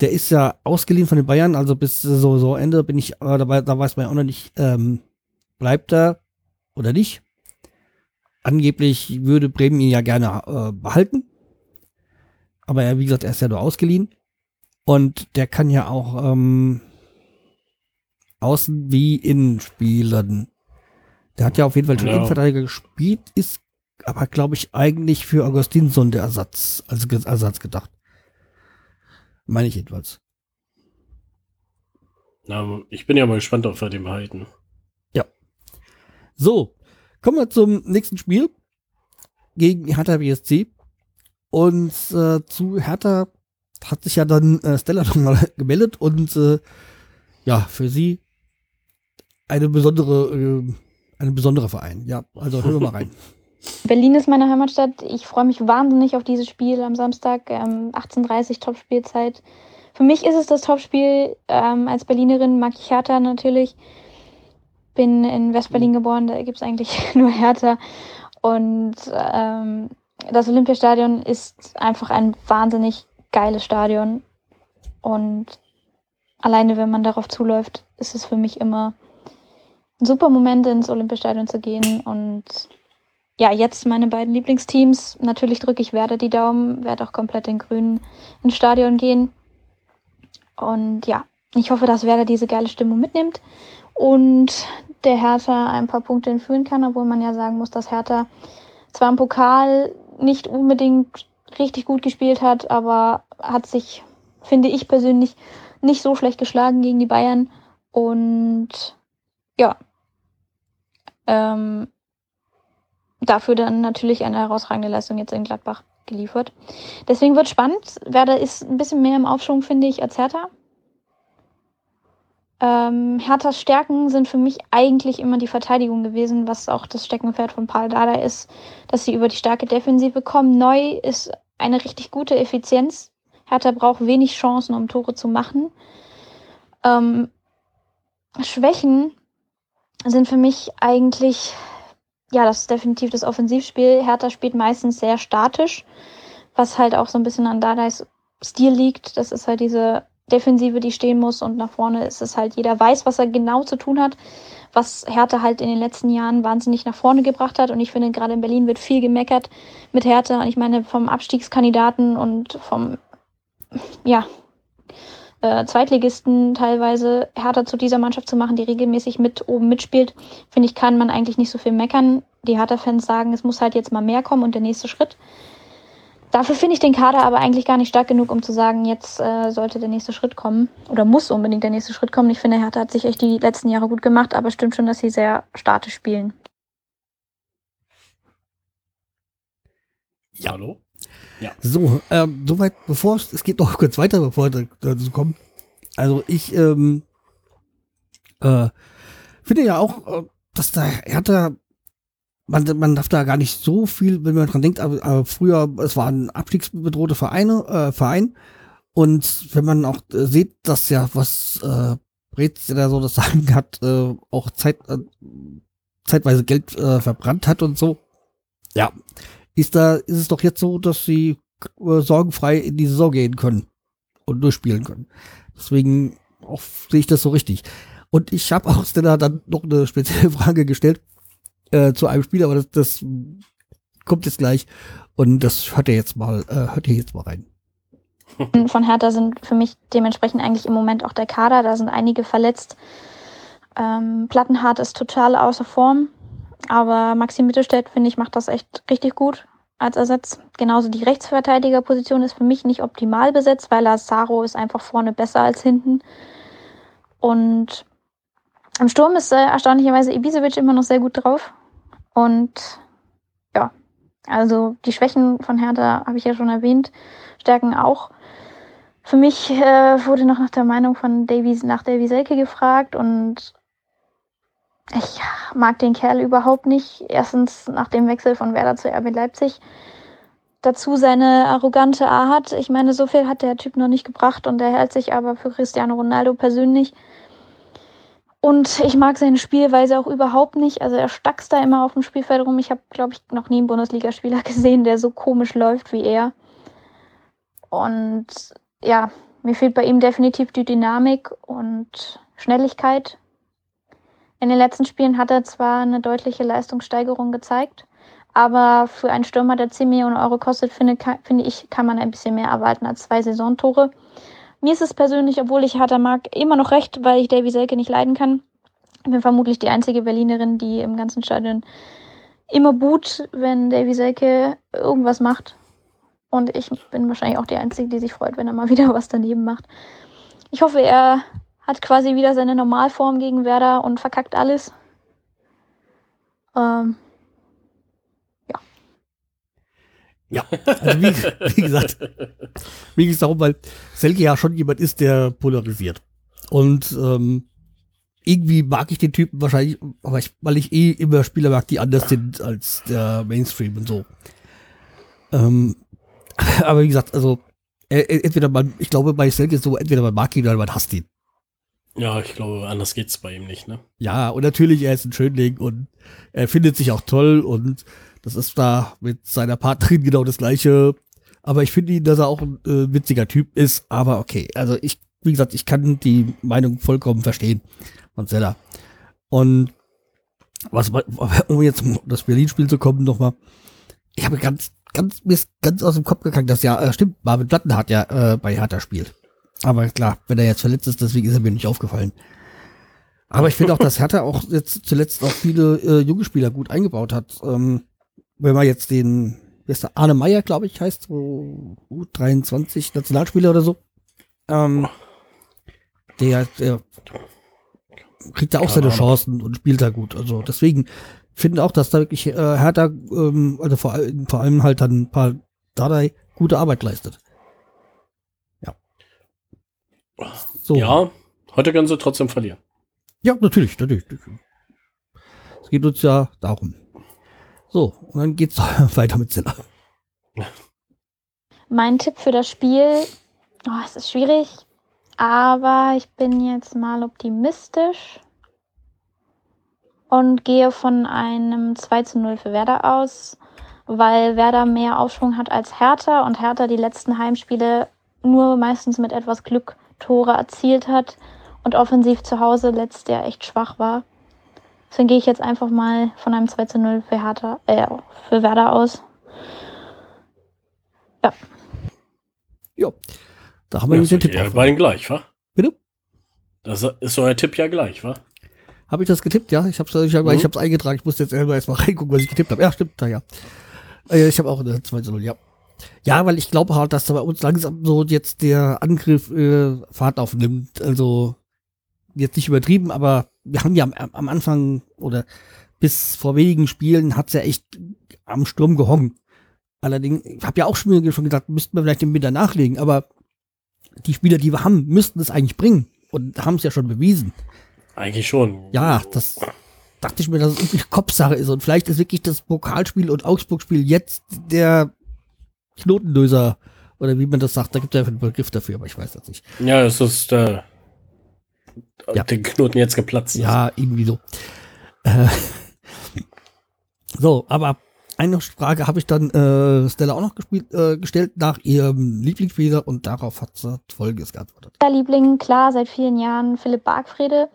der ist ja ausgeliehen von den Bayern, also bis so, so Ende bin ich, äh, dabei, da weiß man ja auch noch nicht, ähm, bleibt er oder nicht. Angeblich würde Bremen ihn ja gerne äh, behalten. Aber er, wie gesagt, er ist ja nur ausgeliehen. Und der kann ja auch ähm, außen wie innen spielen. Der hat ja auf jeden Fall schon Ja. Innenverteidiger gespielt, ist aber, glaube ich, eigentlich für Augustinsson der Ersatz, also Ersatz gedacht. Meine ich jedenfalls. Na, ich bin ja mal gespannt, ob wir den behalten. So, kommen wir zum nächsten Spiel gegen Hertha BSC. Und äh, zu Hertha hat sich ja dann äh, Stella nochmal gemeldet und äh, ja, für sie eine besondere, äh, ein besonderer Verein. Ja, also hören wir mal rein. Berlin ist meine Heimatstadt. Ich freue mich wahnsinnig auf dieses Spiel am Samstag, ähm, 18.30 Topspielzeit. Für mich ist es das Topspiel. Ähm, als Berlinerin mag ich Hertha natürlich. Bin in Westberlin geboren, da gibt es eigentlich nur Hertha. Und ähm, das Olympiastadion ist einfach ein wahnsinnig geiles Stadion. Und alleine, wenn man darauf zuläuft, ist es für mich immer super Moment, ins Olympiastadion zu gehen. Und ja, jetzt meine beiden Lieblingsteams. Natürlich drücke ich Werder die Daumen, werde auch komplett in Grün ins Stadion gehen. Und ja, ich hoffe, dass Werder diese geile Stimmung mitnimmt und der Hertha ein paar Punkte entführen kann, obwohl man ja sagen muss, dass Hertha zwar im Pokal nicht unbedingt richtig gut gespielt hat, aber hat sich, finde ich persönlich, nicht so schlecht geschlagen gegen die Bayern. Und ja, ähm, dafür dann natürlich eine herausragende Leistung jetzt in Gladbach geliefert. Deswegen wird spannend. Werder ist ein bisschen mehr im Aufschwung, finde ich, als Hertha. Ähm, Herthas Stärken sind für mich eigentlich immer die Verteidigung gewesen, was auch das Steckenpferd von Paul Dada ist, dass sie über die starke Defensive kommen. Neu ist eine richtig gute Effizienz. Hertha braucht wenig Chancen, um Tore zu machen. Ähm, Schwächen sind für mich eigentlich, ja, das ist definitiv das Offensivspiel. Hertha spielt meistens sehr statisch, was halt auch so ein bisschen an Dadais Stil liegt. Das ist halt diese Defensive, die stehen muss und nach vorne ist es halt, jeder weiß, was er genau zu tun hat, was Hertha halt in den letzten Jahren wahnsinnig nach vorne gebracht hat und ich finde, gerade in Berlin wird viel gemeckert mit Hertha und ich meine, vom Abstiegskandidaten und vom, ja, äh, Zweitligisten teilweise Hertha zu dieser Mannschaft zu machen, die regelmäßig mit oben mitspielt, finde ich, kann man eigentlich nicht so viel meckern. Die Hertha-Fans sagen, es muss halt jetzt mal mehr kommen und der nächste Schritt. Dafür finde ich den Kader aber eigentlich gar nicht stark genug, um zu sagen, jetzt äh, sollte der nächste Schritt kommen oder muss unbedingt der nächste Schritt kommen. Ich finde, Hertha hat sich echt die letzten Jahre gut gemacht, aber stimmt schon, dass sie sehr statisch spielen. Ja. Hallo? Ja. So, ähm, soweit, bevor es, es geht noch kurz weiter, bevor wir dazu kommen. Also ich ähm, äh, finde ja auch, äh, dass da Hertha man, man darf da gar nicht so viel, wenn man dran denkt, aber, aber früher, es waren abstiegsbedrohte Vereine, äh, Verein. Und wenn man auch äh, sieht, dass ja, was äh, Brez da so das Sagen hat, äh, auch Zeit, äh, zeitweise Geld äh, verbrannt hat und so, ja, ist da, ist es doch jetzt so, dass sie äh, sorgenfrei in die Saison gehen können und durchspielen können. Deswegen auch sehe ich das so richtig. Und ich habe auch Stella dann noch eine spezielle Frage gestellt äh, zu einem Spiel, aber das, das kommt jetzt gleich. Und das hört ihr jetzt mal, äh, hört ihr jetzt mal rein. Von Hertha sind für mich dementsprechend eigentlich im Moment auch der Kader. Da sind einige verletzt. Ähm, Plattenhardt ist total außer Form. Aber Maxi Mittelstädt, finde ich, macht das echt richtig gut als Ersatz. Genauso die Rechtsverteidigerposition ist für mich nicht optimal besetzt, weil Lazaro ist einfach vorne besser als hinten. Und im Sturm ist äh, erstaunlicherweise Ibisevic immer noch sehr gut drauf. Und ja, also die Schwächen von Hertha habe ich ja schon erwähnt, Stärken auch. Für mich äh, wurde noch nach der Meinung von Davy, nach Davy Selke gefragt und ich mag den Kerl überhaupt nicht. Erstens nach dem Wechsel von Werder zu RB Leipzig. Dazu seine arrogante Art. Ich meine, so viel hat der Typ noch nicht gebracht und er hält sich aber für Cristiano Ronaldo persönlich und ich mag seine Spielweise auch überhaupt nicht. Also er stackst da immer auf dem Spielfeld rum. Ich habe, glaube ich, noch nie einen Bundesligaspieler gesehen, der so komisch läuft wie er. Und ja, mir fehlt bei ihm definitiv die Dynamik und Schnelligkeit. In den letzten Spielen hat er zwar eine deutliche Leistungssteigerung gezeigt, aber für einen Stürmer, der 10 Millionen Euro kostet, finde, finde ich, kann man ein bisschen mehr erwarten als zwei Saisontore. Mir ist es persönlich, obwohl ich Harter mag, immer noch recht, weil ich Davy Selke nicht leiden kann. Ich bin vermutlich die einzige Berlinerin, die im ganzen Stadion immer boot, wenn Davy Selke irgendwas macht. Und ich bin wahrscheinlich auch die Einzige, die sich freut, wenn er mal wieder was daneben macht. Ich hoffe, er hat quasi wieder seine Normalform gegen Werder und verkackt alles. Ähm, Ja, also wie, wie gesagt, wie gesagt, darum, weil Selke ja schon jemand ist, der polarisiert. Und ähm, irgendwie mag ich den Typen wahrscheinlich, aber ich, weil ich eh immer Spieler mag, die anders sind als der Mainstream und so. Ähm, aber wie gesagt, also entweder man, ich glaube bei Selke so, entweder man mag ihn oder man hasst ihn. Ja, ich glaube, anders geht's bei ihm nicht, ne? Ja, und natürlich, er ist ein Schönling und er findet sich auch toll und das ist da mit seiner Partnerin genau das gleiche. Aber ich finde ihn, dass er auch ein äh, witziger Typ ist. Aber okay, also ich, wie gesagt, ich kann die Meinung vollkommen verstehen von Zeller. Und was, um jetzt um das Berlin-Spiel zu kommen nochmal. Ich habe ganz, ganz, mir ist ganz aus dem Kopf gegangen, dass ja, äh, stimmt, Marvin Platten hat ja äh, bei Hertha spielt. Aber klar, wenn er jetzt verletzt ist, deswegen ist er mir nicht aufgefallen. Aber ich finde auch, dass Hertha auch jetzt zuletzt auch viele äh, junge Spieler gut eingebaut hat. Ähm, wenn man jetzt den, wer ist der Arne Meyer, glaube ich, heißt, so U23 Nationalspieler oder so, ähm, der, der kriegt da auch seine. Chancen und spielt da gut. Also deswegen finde auch, dass da wirklich äh, Hertha, ähm, also vor, allem- vor allem halt dann ein paar Dardai gute Arbeit leistet. Ja. So. Ja, heute können sie trotzdem verlieren. Ja, natürlich, natürlich. Es geht uns ja darum. So, und dann geht's weiter mit Zilla. Mein Tipp für das Spiel, oh, es ist schwierig, aber ich bin jetzt mal optimistisch und gehe von einem 2 zu 0 für Werder aus, weil Werder mehr Aufschwung hat als Hertha und Hertha die letzten Heimspiele nur meistens mit etwas Glück Tore erzielt hat und offensiv zu Hause letztes Jahr echt schwach war. Deswegen gehe ich jetzt einfach mal von einem 2 zu 0 für Hertha, äh, für Werder aus. Ja, da haben wir Ja, den Tipp. auf. beiden gleich, wa? Bitte? Das ist euer Tipp ja gleich, wa? Habe ich das getippt? Ja, ich habe es ich hab, Mhm. ich eingetragen. Ich musste jetzt selber erstmal reingucken, was ich getippt habe. Ja, stimmt, da ja. Äh, Ich habe auch eine 2 zu 0, ja. Ja, weil ich glaube halt, dass da bei uns langsam so jetzt der Angriff äh, Fahrt aufnimmt. Also jetzt nicht übertrieben, aber wir haben ja am, am Anfang oder bis vor wenigen Spielen hat's ja echt am Sturm gehongen. Allerdings, ich habe ja auch schon, schon gesagt, müssten wir vielleicht den Winter nachlegen, aber die Spieler, die wir haben, müssten es eigentlich bringen und haben es ja schon bewiesen. Eigentlich schon. Ja, das dachte ich mir, dass es irgendwie Kopfsache ist. Und vielleicht ist wirklich das Pokalspiel und Augsburg-Spiel jetzt der Knotenlöser. Oder wie man das sagt, da gibt es ja einen Begriff dafür, aber ich weiß das nicht. Ja, es ist äh, Ja. den Knoten jetzt geplatzt. ist. Ja, irgendwie so. Äh, so, aber eine Frage habe ich dann äh, Stella auch noch gespielt, äh, gestellt nach ihrem Lieblingsspieler und darauf hat sie folgendes geantwortet. Der Liebling, klar, seit vielen Jahren Philipp Bargfrede.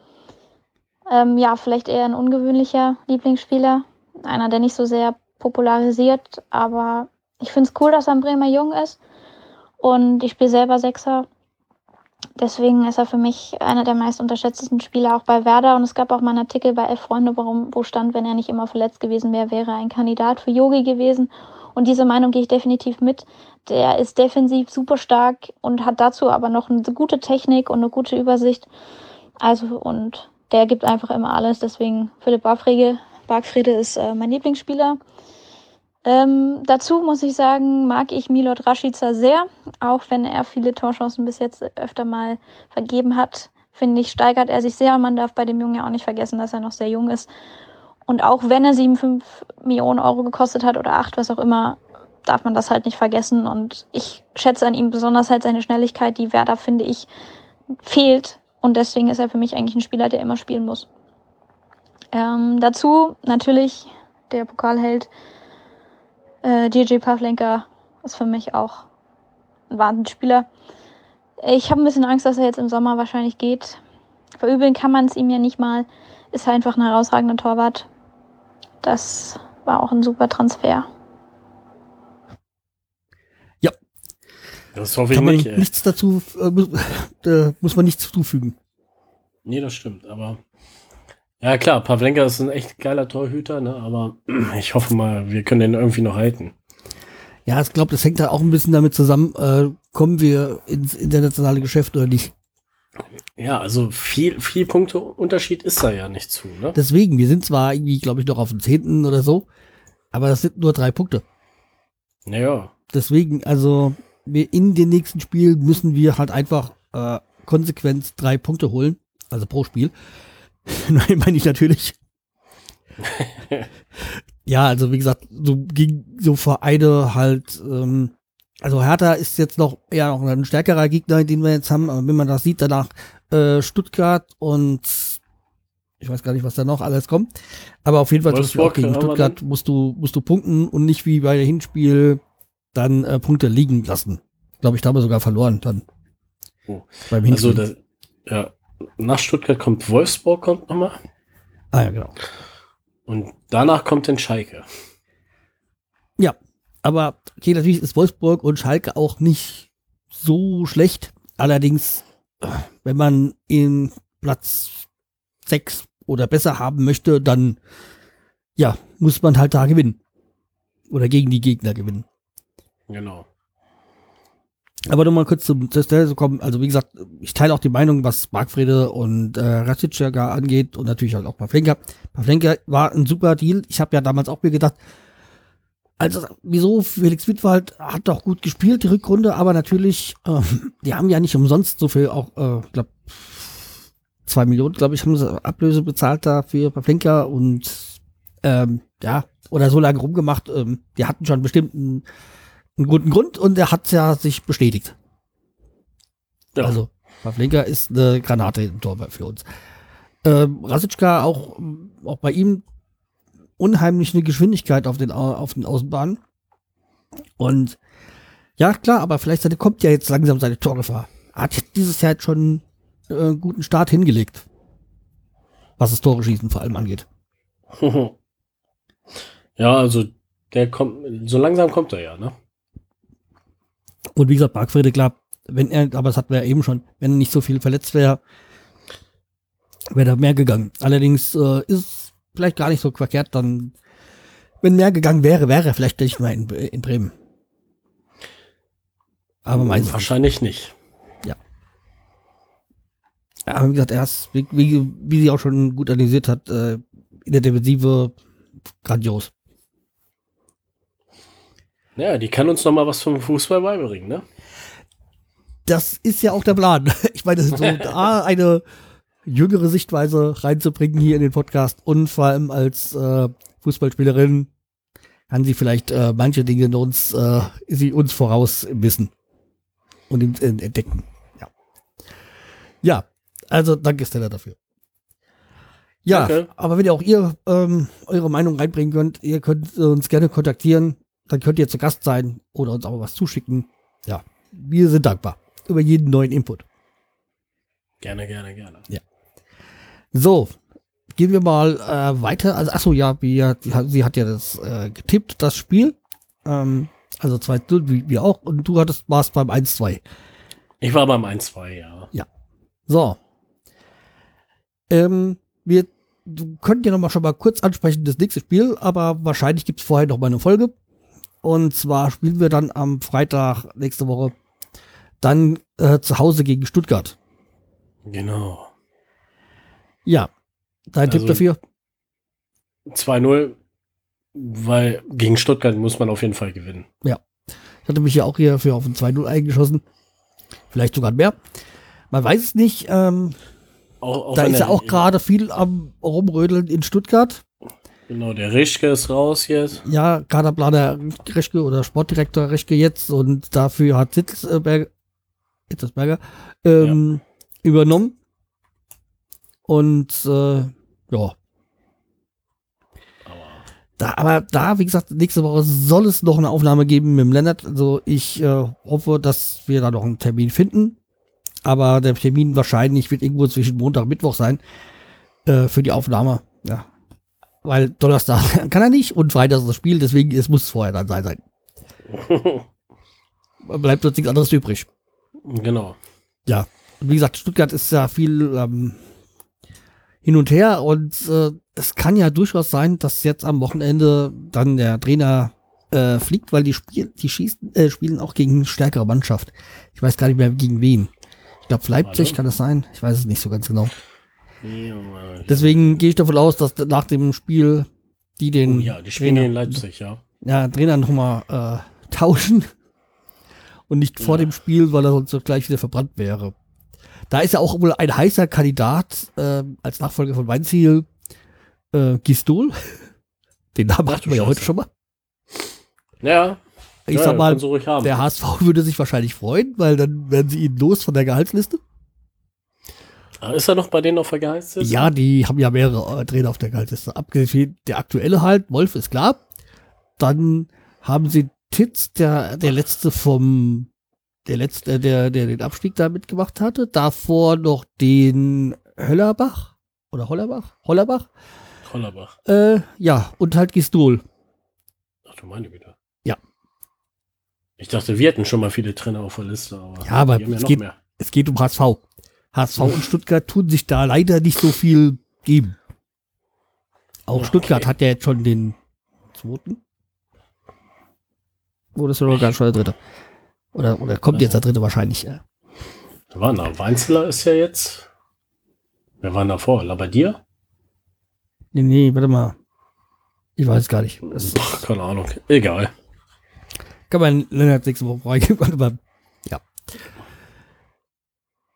Ähm, ja, vielleicht eher ein ungewöhnlicher Lieblingsspieler. Einer, der nicht so sehr popularisiert, aber ich finde es cool, dass er ein Bremer Jung ist. Und ich spiele selber Sechser. Deswegen ist er für mich einer der meist unterschätztesten Spieler auch bei Werder. Und es gab auch mal einen Artikel bei Elf Freunde, warum, wo stand, wenn er nicht immer verletzt gewesen wäre, wäre er ein Kandidat für Yogi gewesen. Und diese Meinung gehe ich definitiv mit. Der ist defensiv super stark und hat dazu aber noch eine gute Technik und eine gute Übersicht. Also, und der gibt einfach immer alles. Deswegen Philipp Barfrede, Bargfrede ist äh, mein Lieblingsspieler. Ähm, dazu muss ich sagen, mag ich Milot Rashica sehr, auch wenn er viele Torchancen bis jetzt öfter mal vergeben hat. Finde ich, steigert er sich sehr und man darf bei dem Jungen ja auch nicht vergessen, dass er noch sehr jung ist. Und auch wenn er 7,5 Millionen Euro gekostet hat oder 8, was auch immer, darf man das halt nicht vergessen. Und ich schätze an ihm besonders halt seine Schnelligkeit, die Werder, finde ich, fehlt. Und deswegen ist er für mich eigentlich ein Spieler, der immer spielen muss. Ähm, dazu natürlich der Pokalheld äh, DJ Pavlenka ist für mich auch ein Wahnsinnsspieler. Ich habe ein bisschen Angst, dass er jetzt im Sommer wahrscheinlich geht. Verübeln kann man es ihm ja nicht mal. Ist halt einfach ein herausragender Torwart. Das war auch ein super Transfer. Das hoffe ich Kann man nicht. Ey. nichts dazu, muss, äh, muss man nichts zufügen. Nee, das stimmt. Aber ja, klar, Pavlenka ist ein echt geiler Torhüter, ne? aber ich hoffe mal, wir können den irgendwie noch halten. Ja, ich glaube, das hängt da auch ein bisschen damit zusammen, äh, kommen wir ins internationale Geschäft oder nicht. Ja, also viel, viel Punkte Unterschied ist da ja nicht zu. Ne? Deswegen, wir sind zwar irgendwie, glaube ich, noch auf dem zehnten oder so, aber das sind nur drei Punkte. Naja, Deswegen, also wir in den nächsten Spielen müssen wir halt einfach äh, konsequent drei Punkte holen, also pro Spiel. Nein, meine ich natürlich. ja, also wie gesagt, so gegen so Vereine halt, ähm, also Hertha ist jetzt noch eher noch ein stärkerer Gegner, den wir jetzt haben, aber wenn man das sieht, danach äh, Stuttgart und ich weiß gar nicht, was da noch alles kommt. Aber auf jeden Fall Wolfsburg, gegen Stuttgart musst du, musst du punkten und nicht wie bei der Hinspiel dann äh, Punkte liegen lassen. Glaube ich, da haben wir sogar verloren dann. Oh. Beim also Hinspiel. das, ja, nach Stuttgart kommt Wolfsburg kommt nochmal ah ja, genau. und danach kommt dann Schalke. Aber okay, natürlich ist Wolfsburg und Schalke auch nicht so schlecht. Allerdings, wenn man in Platz 6 oder besser haben möchte, dann ja, muss man halt da gewinnen. oder gegen die Gegner gewinnen. Genau. Aber nochmal kurz zum Stelle zu kommen. Also wie gesagt, ich teile auch die Meinung, was Markfrede und äh, Rasicjaga angeht und natürlich halt auch Pavlenka. Pavlenka war ein super Deal. Ich habe ja damals auch mir gedacht, also wieso Felix Wittwald hat doch gut gespielt die Rückrunde, aber natürlich, äh, die haben ja nicht umsonst so viel auch, äh, glaube zwei Millionen, glaube ich, haben sie Ablöse bezahlt da für Pavlenka und ähm, ja, oder so lange rumgemacht. Ähm, die hatten schon bestimmt einen, einen guten Grund und er hat ja sich bestätigt. Ja. Also, Pavlenka ist eine Granate im Tor für uns. Ähm, Rasitschka auch, auch bei ihm unheimlich eine Geschwindigkeit auf den, Au- auf den Außenbahnen. Und ja, klar, aber vielleicht seine, kommt ja jetzt langsam seine Torgefahr. Hat dieses Jahr jetzt schon äh, einen guten Start hingelegt. Was das Tore schießen vor allem angeht. ja, also der kommt, so langsam kommt er ja, ne? Und wie gesagt, Bargfrede, klar, wenn er, aber das hatten wir ja eben schon, wenn er nicht so viel verletzt wäre, wäre da mehr gegangen. Allerdings äh, ist es vielleicht gar nicht so verkehrt, dann, wenn mehr gegangen wäre, wäre er vielleicht nicht mehr in, in Bremen. Aber meins. Wahrscheinlich nicht. Aber wie gesagt, er ist, wie, wie, wie sie auch schon gut analysiert hat, äh, in der Defensive grandios. Ja, die kann uns noch mal was vom Fußball beibringen, ne? Das ist ja auch der Plan. Ich meine, so da eine jüngere Sichtweise reinzubringen hier in den Podcast und vor allem als äh, Fußballspielerin kann sie vielleicht äh, manche Dinge in uns, äh, sie uns voraus wissen und entdecken. Ja. Ja, also danke Stella dafür. Ja, Danke. aber wenn ihr auch ihr ähm, eure Meinung reinbringen könnt, ihr könnt uns gerne kontaktieren, dann könnt ihr zu Gast sein oder uns auch was zuschicken. Ja, wir sind dankbar über jeden neuen Input. Gerne, gerne, gerne. So, gehen wir mal äh, weiter. Also, achso, ja, wie, sie hat ja das äh, getippt, das Spiel. Ähm, also 2-0, wie wir auch. Und du hattest, warst beim 1-2. Ich war beim 1-2, ja. So. Ähm, wir du könnt ja noch mal schon mal kurz ansprechen, das nächste Spiel, aber wahrscheinlich gibt es vorher noch mal eine Folge. Und zwar spielen wir dann am Freitag nächste Woche dann äh, zu Hause gegen Stuttgart. Genau. Ja. Dein Tipp Also- dafür? 2-0, weil gegen Stuttgart muss man auf jeden Fall gewinnen. Ich hatte mich ja auch hier für auf ein 2-0 eingeschossen. Vielleicht sogar mehr. Man weiß es nicht. Ähm, Auch, auch da ist ja auch gerade viel am Rumrödeln in Stuttgart. Genau, der Rischke ist raus jetzt. Ja, Kaderplaner Reschke oder Sportdirektor Reschke jetzt und dafür hat Sitzberger, Sitzberger ähm, übernommen. Und äh, ja, Aber da, aber da, wie gesagt, nächste Woche soll es noch eine Aufnahme geben mit dem Lennart. Also ich äh, hoffe, dass wir da noch einen Termin finden. Aber der Termin wahrscheinlich wird irgendwo zwischen Montag und Mittwoch sein äh, für die Aufnahme. Weil Donnerstag kann er nicht und Freitag ist das Spiel, deswegen es muss vorher dann sein. sein. Bleibt uns nichts anderes übrig. genau. Ja. Und wie gesagt, Stuttgart ist ja viel ähm, hin und her und äh, es kann ja durchaus sein, dass jetzt am Wochenende dann der Trainer äh, fliegt, weil die, spiel die schießen, äh, spielen auch gegen stärkere Mannschaft. Ich weiß gar nicht mehr gegen wen. Ich glaube Leipzig kann das sein. Ich weiß es nicht so ganz genau. Deswegen gehe ich davon aus, dass nach dem Spiel die den oh, ja, die spielen Trainer, in Leipzig, ja. ja, Trainer nochmal äh, tauschen und nicht vor Ja. dem Spiel, weil er sonst so gleich wieder verbrannt wäre. Da ist ja auch wohl ein heißer Kandidat äh, als Nachfolger von Weinziel, äh, Gistol. Den Namen hatten wir ja heute schon mal. Ja, Ich ja, sag mal, der HSV würde sich wahrscheinlich freuen, weil dann werden sie ihn los von der Gehaltsliste. Ah, Ist er noch bei denen auf der Gehaltsliste? Ja, die haben ja mehrere äh, Trainer auf der Gehaltsliste. Abgesehen der aktuelle halt, Wolf ist klar. Dann haben sie Titz, der, der letzte vom, der letzte, der, der den Abstieg da mitgemacht hatte. Davor noch den Höllerbach. Oder Hollerbach? Hollerbach? Hollerbach. Äh, ja, und halt Gistol. Ach du meine Güte. Ja. Ich dachte, wir hätten schon mal viele Trainer auf der Liste, aber, Ja, aber ja es noch geht-. Es geht um HSV. HSV und Stuttgart tun sich da leider nicht so viel geben. Auch Okay. Stuttgart hat ja jetzt schon den zweiten. Oder ist sogar schon der dritte? Oder, oder kommt jetzt der dritte wahrscheinlich? Ja. Wer war da? Weinzeler ist ja jetzt. Wer war denn davor? Labadier? Nee, nee, warte mal. Ich weiß gar nicht. Boah, keine Ahnung. Egal. kann man als nächste Woche freigeben. Warte mal.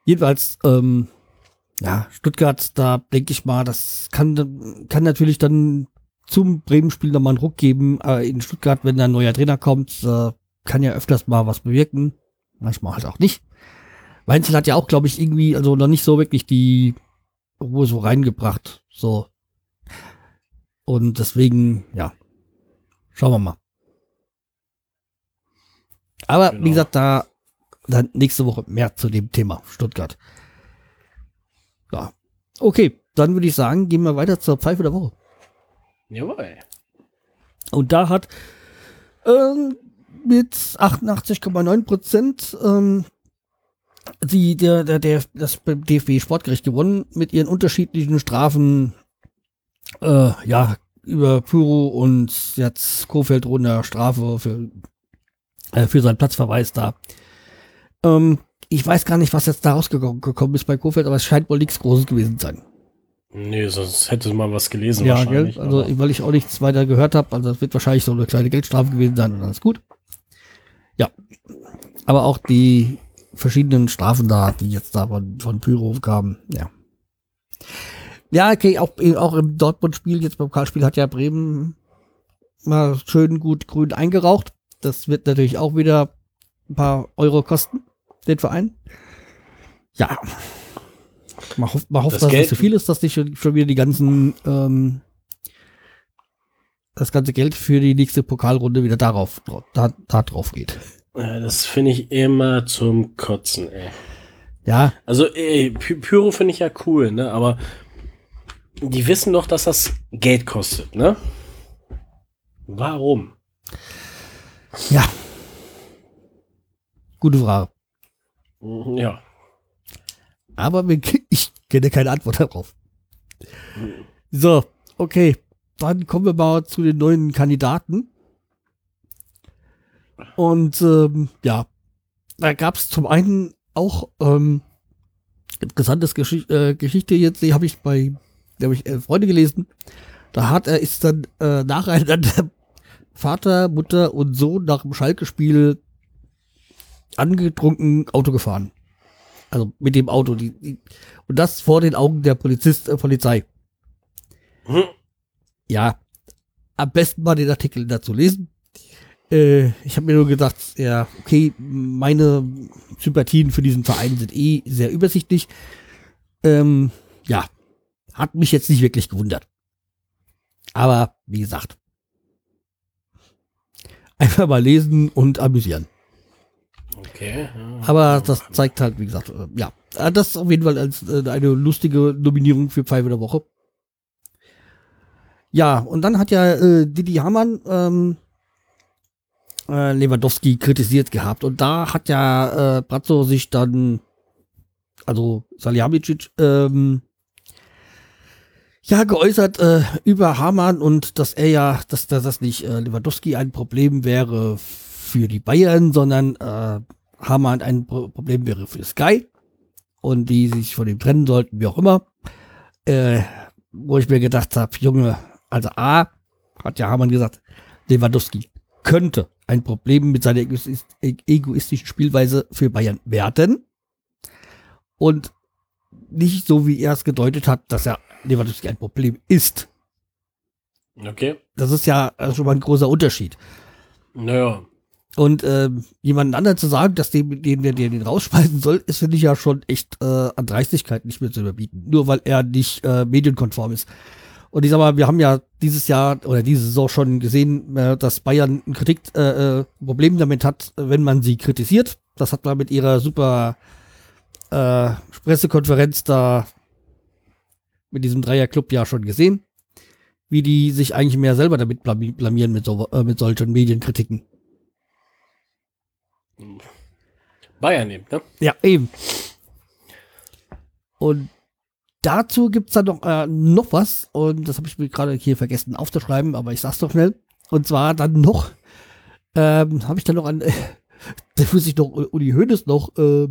Jedenfalls, ähm, ja, Stuttgart, da denke ich mal, das kann, kann natürlich dann zum Bremen-Spiel nochmal einen Ruck geben. Aber in Stuttgart, wenn da ein neuer Trainer kommt, äh, kann ja öfters mal was bewirken. Manchmal halt auch nicht. Weinzel hat ja auch, glaube ich, irgendwie, also noch nicht so wirklich die Ruhe so reingebracht. So. Und deswegen, ja. Schauen wir mal. Aber Genau. wie gesagt, da dann nächste Woche mehr zu dem Thema Stuttgart. Ja. Okay, dann würde ich sagen, gehen wir weiter zur Pfeife der Woche. Jawohl. Und da hat ähm, mit 88,9 Prozent ähm, die, der, der, der, das DFB Sportgericht gewonnen mit ihren unterschiedlichen Strafen. Äh, ja, über Pyro und jetzt Kofeld runter Strafe für, äh, für seinen Platzverweis da. Ähm, ich weiß gar nicht, was jetzt da rausgekommen ist bei Kofeld, aber es scheint wohl nichts Großes gewesen zu sein. Nee, sonst hätte man was gelesen Ja, gell? wahrscheinlich. Also, aber- weil ich auch nichts weiter gehört habe, also das wird wahrscheinlich so eine kleine Geldstrafe gewesen sein und alles gut. Ja. Aber auch die verschiedenen Strafen da, die jetzt da von, von Pyro kamen, ja. Ja, okay, auch, auch im Dortmund-Spiel, jetzt beim Pokalspiel hat ja Bremen mal schön gut grün eingeraucht. Das wird natürlich auch wieder ein paar Euro kosten, den Verein. Ja. Man hofft, man hofft Das dass es Geld- nicht so viel ist, dass nicht schon, schon wieder die ganzen, ähm, das ganze Geld für die nächste Pokalrunde wieder darauf, da, da drauf geht. Ja, das finde ich immer zum Kotzen, ey. Ja, Also, ey, Py Pyro finde ich ja cool, ne? Aber die wissen doch, dass das Geld kostet, ne? Warum? ja. Gute Frage. Ja. Aber wir, ich kenne keine Antwort darauf. So, okay. Dann kommen wir mal zu den neuen Kandidaten. Und ähm, ja, da gab es zum einen auch ähm, interessantes Geschicht, äh, Geschichte jetzt, die habe ich bei, habe ich äh, Freunde gelesen. Da hat er ist dann äh, nacheinander Vater, Mutter und Sohn nach dem Schalke-Spiel angetrunken Auto gefahren. Also mit dem Auto. Die, die, und das vor den Augen der Polizist, äh, Polizei. Hm. Ja, am besten mal den Artikel dazu lesen. Äh, ich habe mir nur gedacht, ja, okay, meine Sympathien für diesen Verein sind eh sehr übersichtlich. Ähm, ja, hat mich jetzt nicht wirklich gewundert. Aber wie gesagt, einfach mal lesen und amüsieren. Okay. Aber das zeigt halt, wie gesagt, äh, ja, äh, das ist auf jeden Fall als äh, eine lustige Nominierung für Pfeife der Woche. Ja, und dann hat ja äh, Didi Hamann ähm, äh, Lewandowski kritisiert gehabt und da hat ja äh, Brazzo sich dann, also Salihamidzic, ähm, ja geäußert äh, über Hamann und dass er ja, dass, dass das nicht äh, Lewandowski ein Problem wäre für die Bayern, sondern äh, Hamann ein Pro Problem wäre für Sky und die sich von ihm trennen sollten, wie auch immer. Äh, wo ich mir gedacht habe, Junge, also A, hat ja Hamann gesagt, Lewandowski könnte ein Problem mit seiner egoist egoistischen Spielweise für Bayern werden. Und nicht so, wie er es gedeutet hat, dass er Lewandowski ein Problem ist. Okay. Das ist ja äh, schon mal ein großer Unterschied. Naja. Und ähm, jemanden anderen zu sagen, dass dem, den, der den rausschmeißen soll, ist, finde ich ja schon echt äh, an Dreistigkeit nicht mehr zu überbieten. Nur weil er nicht äh, medienkonform ist. Und ich sag mal, wir haben ja dieses Jahr oder diese Saison schon gesehen, äh, dass Bayern ein Kritik, äh, äh, Problem damit hat, wenn man sie kritisiert. Das hat man mit ihrer super äh, Pressekonferenz da mit diesem Dreierclub ja schon gesehen, wie die sich eigentlich mehr selber damit blami- blamieren mit, so, äh, mit solchen Medienkritiken. Bayern eben, ne? Ja, eben. Und dazu gibt's dann noch, äh, noch was, und das habe ich mir gerade hier vergessen aufzuschreiben, aber ich sag's doch schnell. Und zwar dann noch ähm, habe ich dann noch an, da muss ich noch Uli Hoeneß noch äh,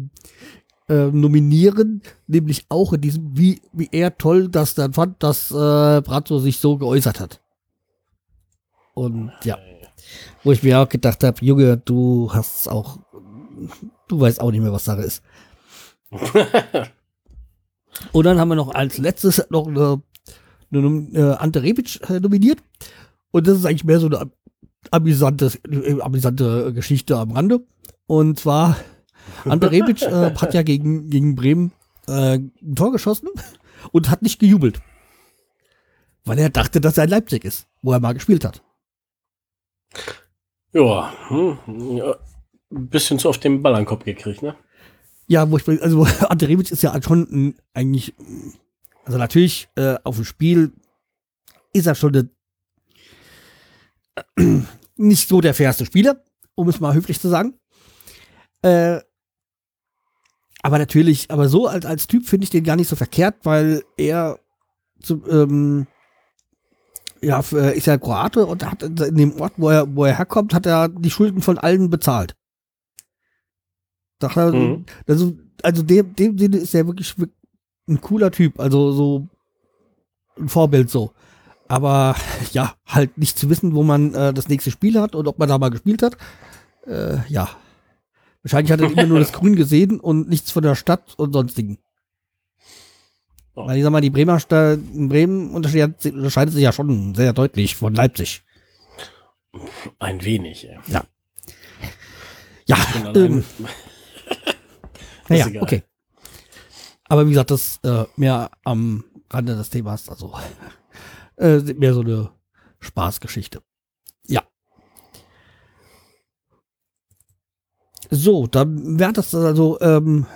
äh, nominieren, nämlich auch in diesem, wie, wie er toll das dann fand, dass äh, Brazzo sich so geäußert hat. Und ja, wo ich mir auch gedacht habe, Junge, du hast auch, du weißt auch nicht mehr, was Sache ist. Und dann haben wir noch als letztes noch eine, eine, eine Ante Rebic äh, nominiert. Und das ist eigentlich mehr so eine amüsante, äh, amüsante Geschichte am Rande. Und zwar, Ante Rebic äh, hat ja gegen, gegen Bremen äh, ein Tor geschossen und hat nicht gejubelt. Weil er dachte, dass er in Leipzig ist, wo er mal gespielt hat. Ja, hm, ein bisschen zu auf den Ball an den Kopf gekriegt, ne? Ja, wo ich, also Ante ist ja schon ein, eigentlich, also natürlich äh, auf dem Spiel ist er schon eine, nicht so der fairste Spieler, um es mal höflich zu sagen. Äh, aber natürlich, aber so als, als Typ finde ich den gar nicht so verkehrt, weil er zu, ähm, ja, ist ja Kroate und hat in dem Ort, wo er, wo er herkommt, hat er die Schulden von allen bezahlt. Dachte, mhm. also, also dem, dem Sinne ist er wirklich ein cooler Typ, also so ein Vorbild so. Aber ja, halt nicht zu wissen, wo man äh, das nächste Spiel hat und ob man da mal gespielt hat. Äh, ja. Wahrscheinlich hat er immer nur das Grün gesehen und nichts von der Stadt und sonstigen. Oh. Weil ich sag mal, die Bremer Stadt in Bremen unterscheidet, sich ja schon sehr deutlich von Leipzig. Ein wenig, ja. Ja. Ja. Ähm, naja, okay. Aber wie gesagt, das äh, mehr am Rande des Themas, also äh, mehr so eine Spaßgeschichte. Ja. So, dann wäre das also, ähm,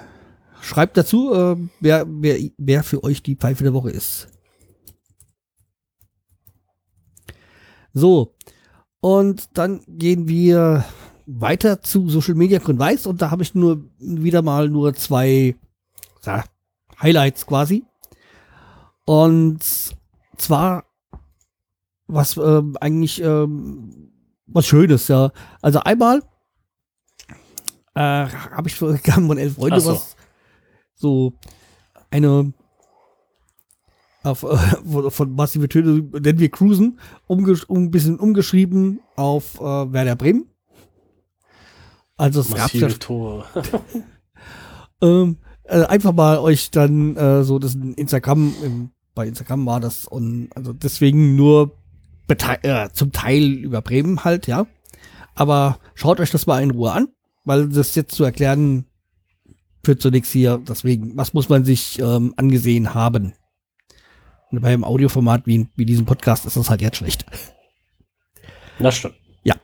schreibt dazu, äh, wer, wer, wer für euch die Pfeife der Woche ist. So, und dann gehen wir weiter zu Social Media Grün Weiß und da habe ich nur wieder mal nur zwei ja, Highlights quasi. Und zwar was äh, eigentlich äh, was Schönes, ja. Also einmal äh, habe ich von elf Freunde so. was so eine auf, äh, von massive Töne nennen wir Cruisen, um, um, ein bisschen umgeschrieben auf äh, Werder Bremen. Also es gab ja Tore. ähm, äh, einfach mal euch dann äh, so das Instagram, im, bei Instagram war das und also deswegen nur äh, zum Teil über Bremen halt, ja. Aber schaut euch das mal in Ruhe an, weil das jetzt zu erklären führt zu nichts hier. Deswegen, was muss man sich ähm, angesehen haben? Und beim Audioformat wie, wie diesem Podcast ist das halt jetzt schlecht. Das stimmt. Ja.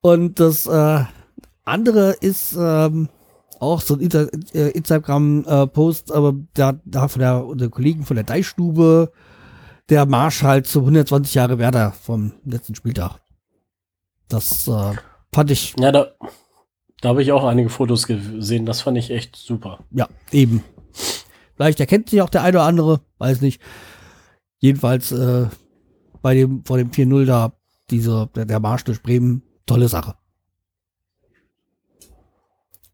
Und das äh, andere ist ähm, auch so ein Inter äh, Instagram-Post, äh, aber da, da von der, der Kollegen von der Deichstube, der Marsch halt zu 120 Jahre Werder vom letzten Spieltag. Das äh, fand ich. Ja, da, da habe ich auch einige Fotos gesehen. Das fand ich echt super. Ja, eben. Vielleicht erkennt sich auch der eine oder andere, weiß nicht. Jedenfalls äh, bei dem vor dem 4-0 da diese der, der Marsch durch Bremen tolle Sache.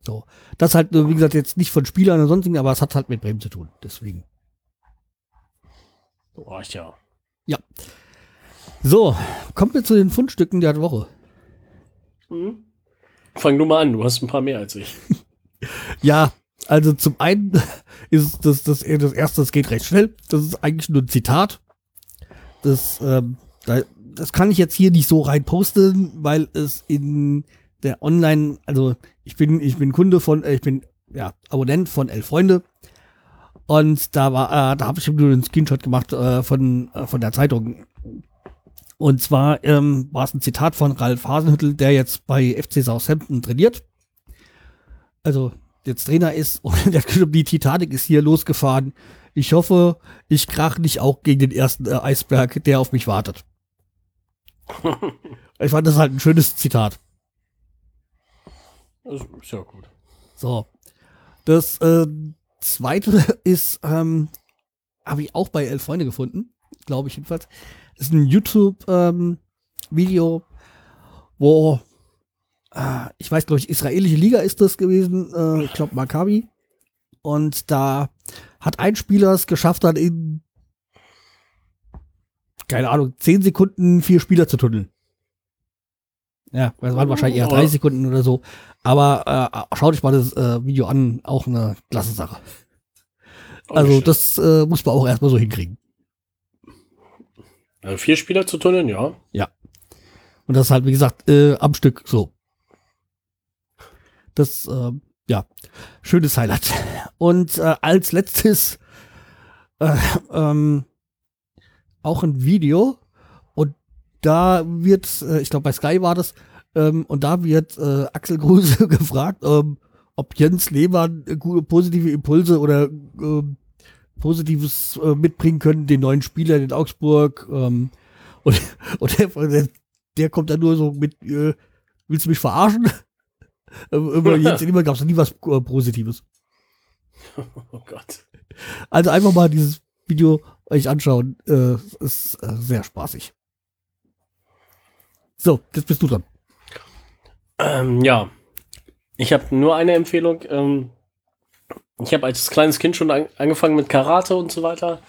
So. Das halt, wie gesagt, jetzt nicht von Spielern oder sonstigen, aber es hat halt mit Bremen zu tun. Deswegen. Oh, ja. Ja. So, kommen wir zu den Fundstücken der Woche. Mhm. Fang du mal an, du hast ein paar mehr als ich. ja, also zum einen ist das, das, das erste, das geht recht schnell. Das ist eigentlich nur ein Zitat. Das, ähm, das kann ich jetzt hier nicht so rein posten, weil es in der Online, also ich bin, ich bin Kunde von, äh, ich bin ja Abonnent von Elf Freunde. Und da war, äh, da habe ich nur einen Screenshot gemacht äh, von, äh, von der Zeitung. Und zwar ähm, war es ein Zitat von Ralf Hasenhüttel, der jetzt bei FC Southampton trainiert. Also jetzt Trainer ist und der die Titanic ist hier losgefahren. Ich hoffe, ich krach nicht auch gegen den ersten äh, Eisberg, der auf mich wartet. ich fand das halt ein schönes Zitat. Das ist ja gut. So. Das äh, zweite ist, ähm, habe ich auch bei Elf Freunde gefunden, glaube ich jedenfalls. Ist ein YouTube-Video, ähm, wo ich weiß, glaube ich, israelische Liga ist das gewesen, äh, ich glaube Maccabi. Und da hat ein Spieler es geschafft, dann in, keine Ahnung, zehn Sekunden vier Spieler zu tunneln. Ja, das waren wahrscheinlich eher drei Sekunden oder so. Aber äh, schaut euch mal das äh, Video an, auch eine klasse Sache. Also das äh, muss man auch erstmal so hinkriegen. Also vier Spieler zu tunneln, ja. Ja. Und das halt, wie gesagt, äh, am Stück so. Das, äh, ja, schönes Highlight. Und äh, als letztes äh, ähm, auch ein Video. Und da wird, äh, ich glaube bei Sky war das, ähm, und da wird äh, Axel Gruse gefragt, ähm, ob Jens Lehmann äh, positive Impulse oder äh, Positives äh, mitbringen können, den neuen Spieler in Augsburg. Ähm, und und der, der, kommt dann nur so mit, äh, willst du mich verarschen? Über Jens Lehmann gab es nie was äh, Positives. Oh Gott. Also einfach mal dieses Video euch anschauen. Äh, ist äh, sehr spaßig. So, jetzt bist du dran. Ähm, ja. Ich habe nur eine Empfehlung. Ähm, ich habe als kleines Kind schon an angefangen mit Karate und so weiter.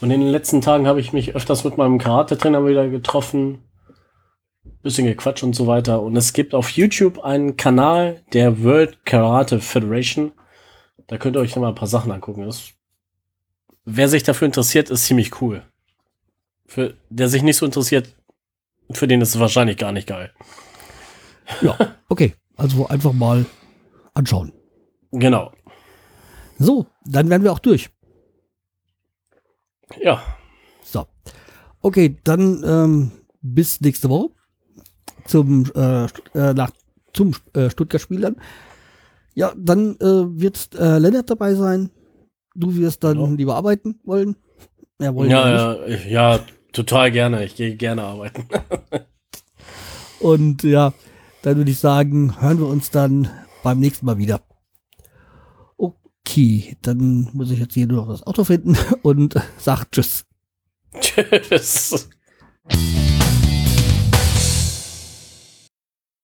Und in den letzten Tagen habe ich mich öfters mit meinem Karate-Trainer wieder getroffen. Bisschen gequatscht und so weiter. Und es gibt auf YouTube einen Kanal der World Karate Federation. Da könnt ihr euch noch mal ein paar Sachen angucken. Das, wer sich dafür interessiert, ist ziemlich cool. Für der sich nicht so interessiert, für den ist es wahrscheinlich gar nicht geil. Ja, okay. Also einfach mal anschauen. Genau. So, dann werden wir auch durch. Ja. So. Okay, dann ähm, bis nächste Woche zum, äh, äh, nach, zum äh, Stuttgart-Spiel dann. Ja, dann äh, wird äh, Lennart dabei sein. Du wirst dann Ja. lieber arbeiten wollen. Ja, wollen Ja, ja, ja, total gerne. Ich gehe gerne arbeiten. Und ja, dann würde ich sagen, hören wir uns dann beim nächsten Mal wieder. Okay, dann muss ich jetzt hier nur noch das Auto finden und sag Tschüss. Tschüss.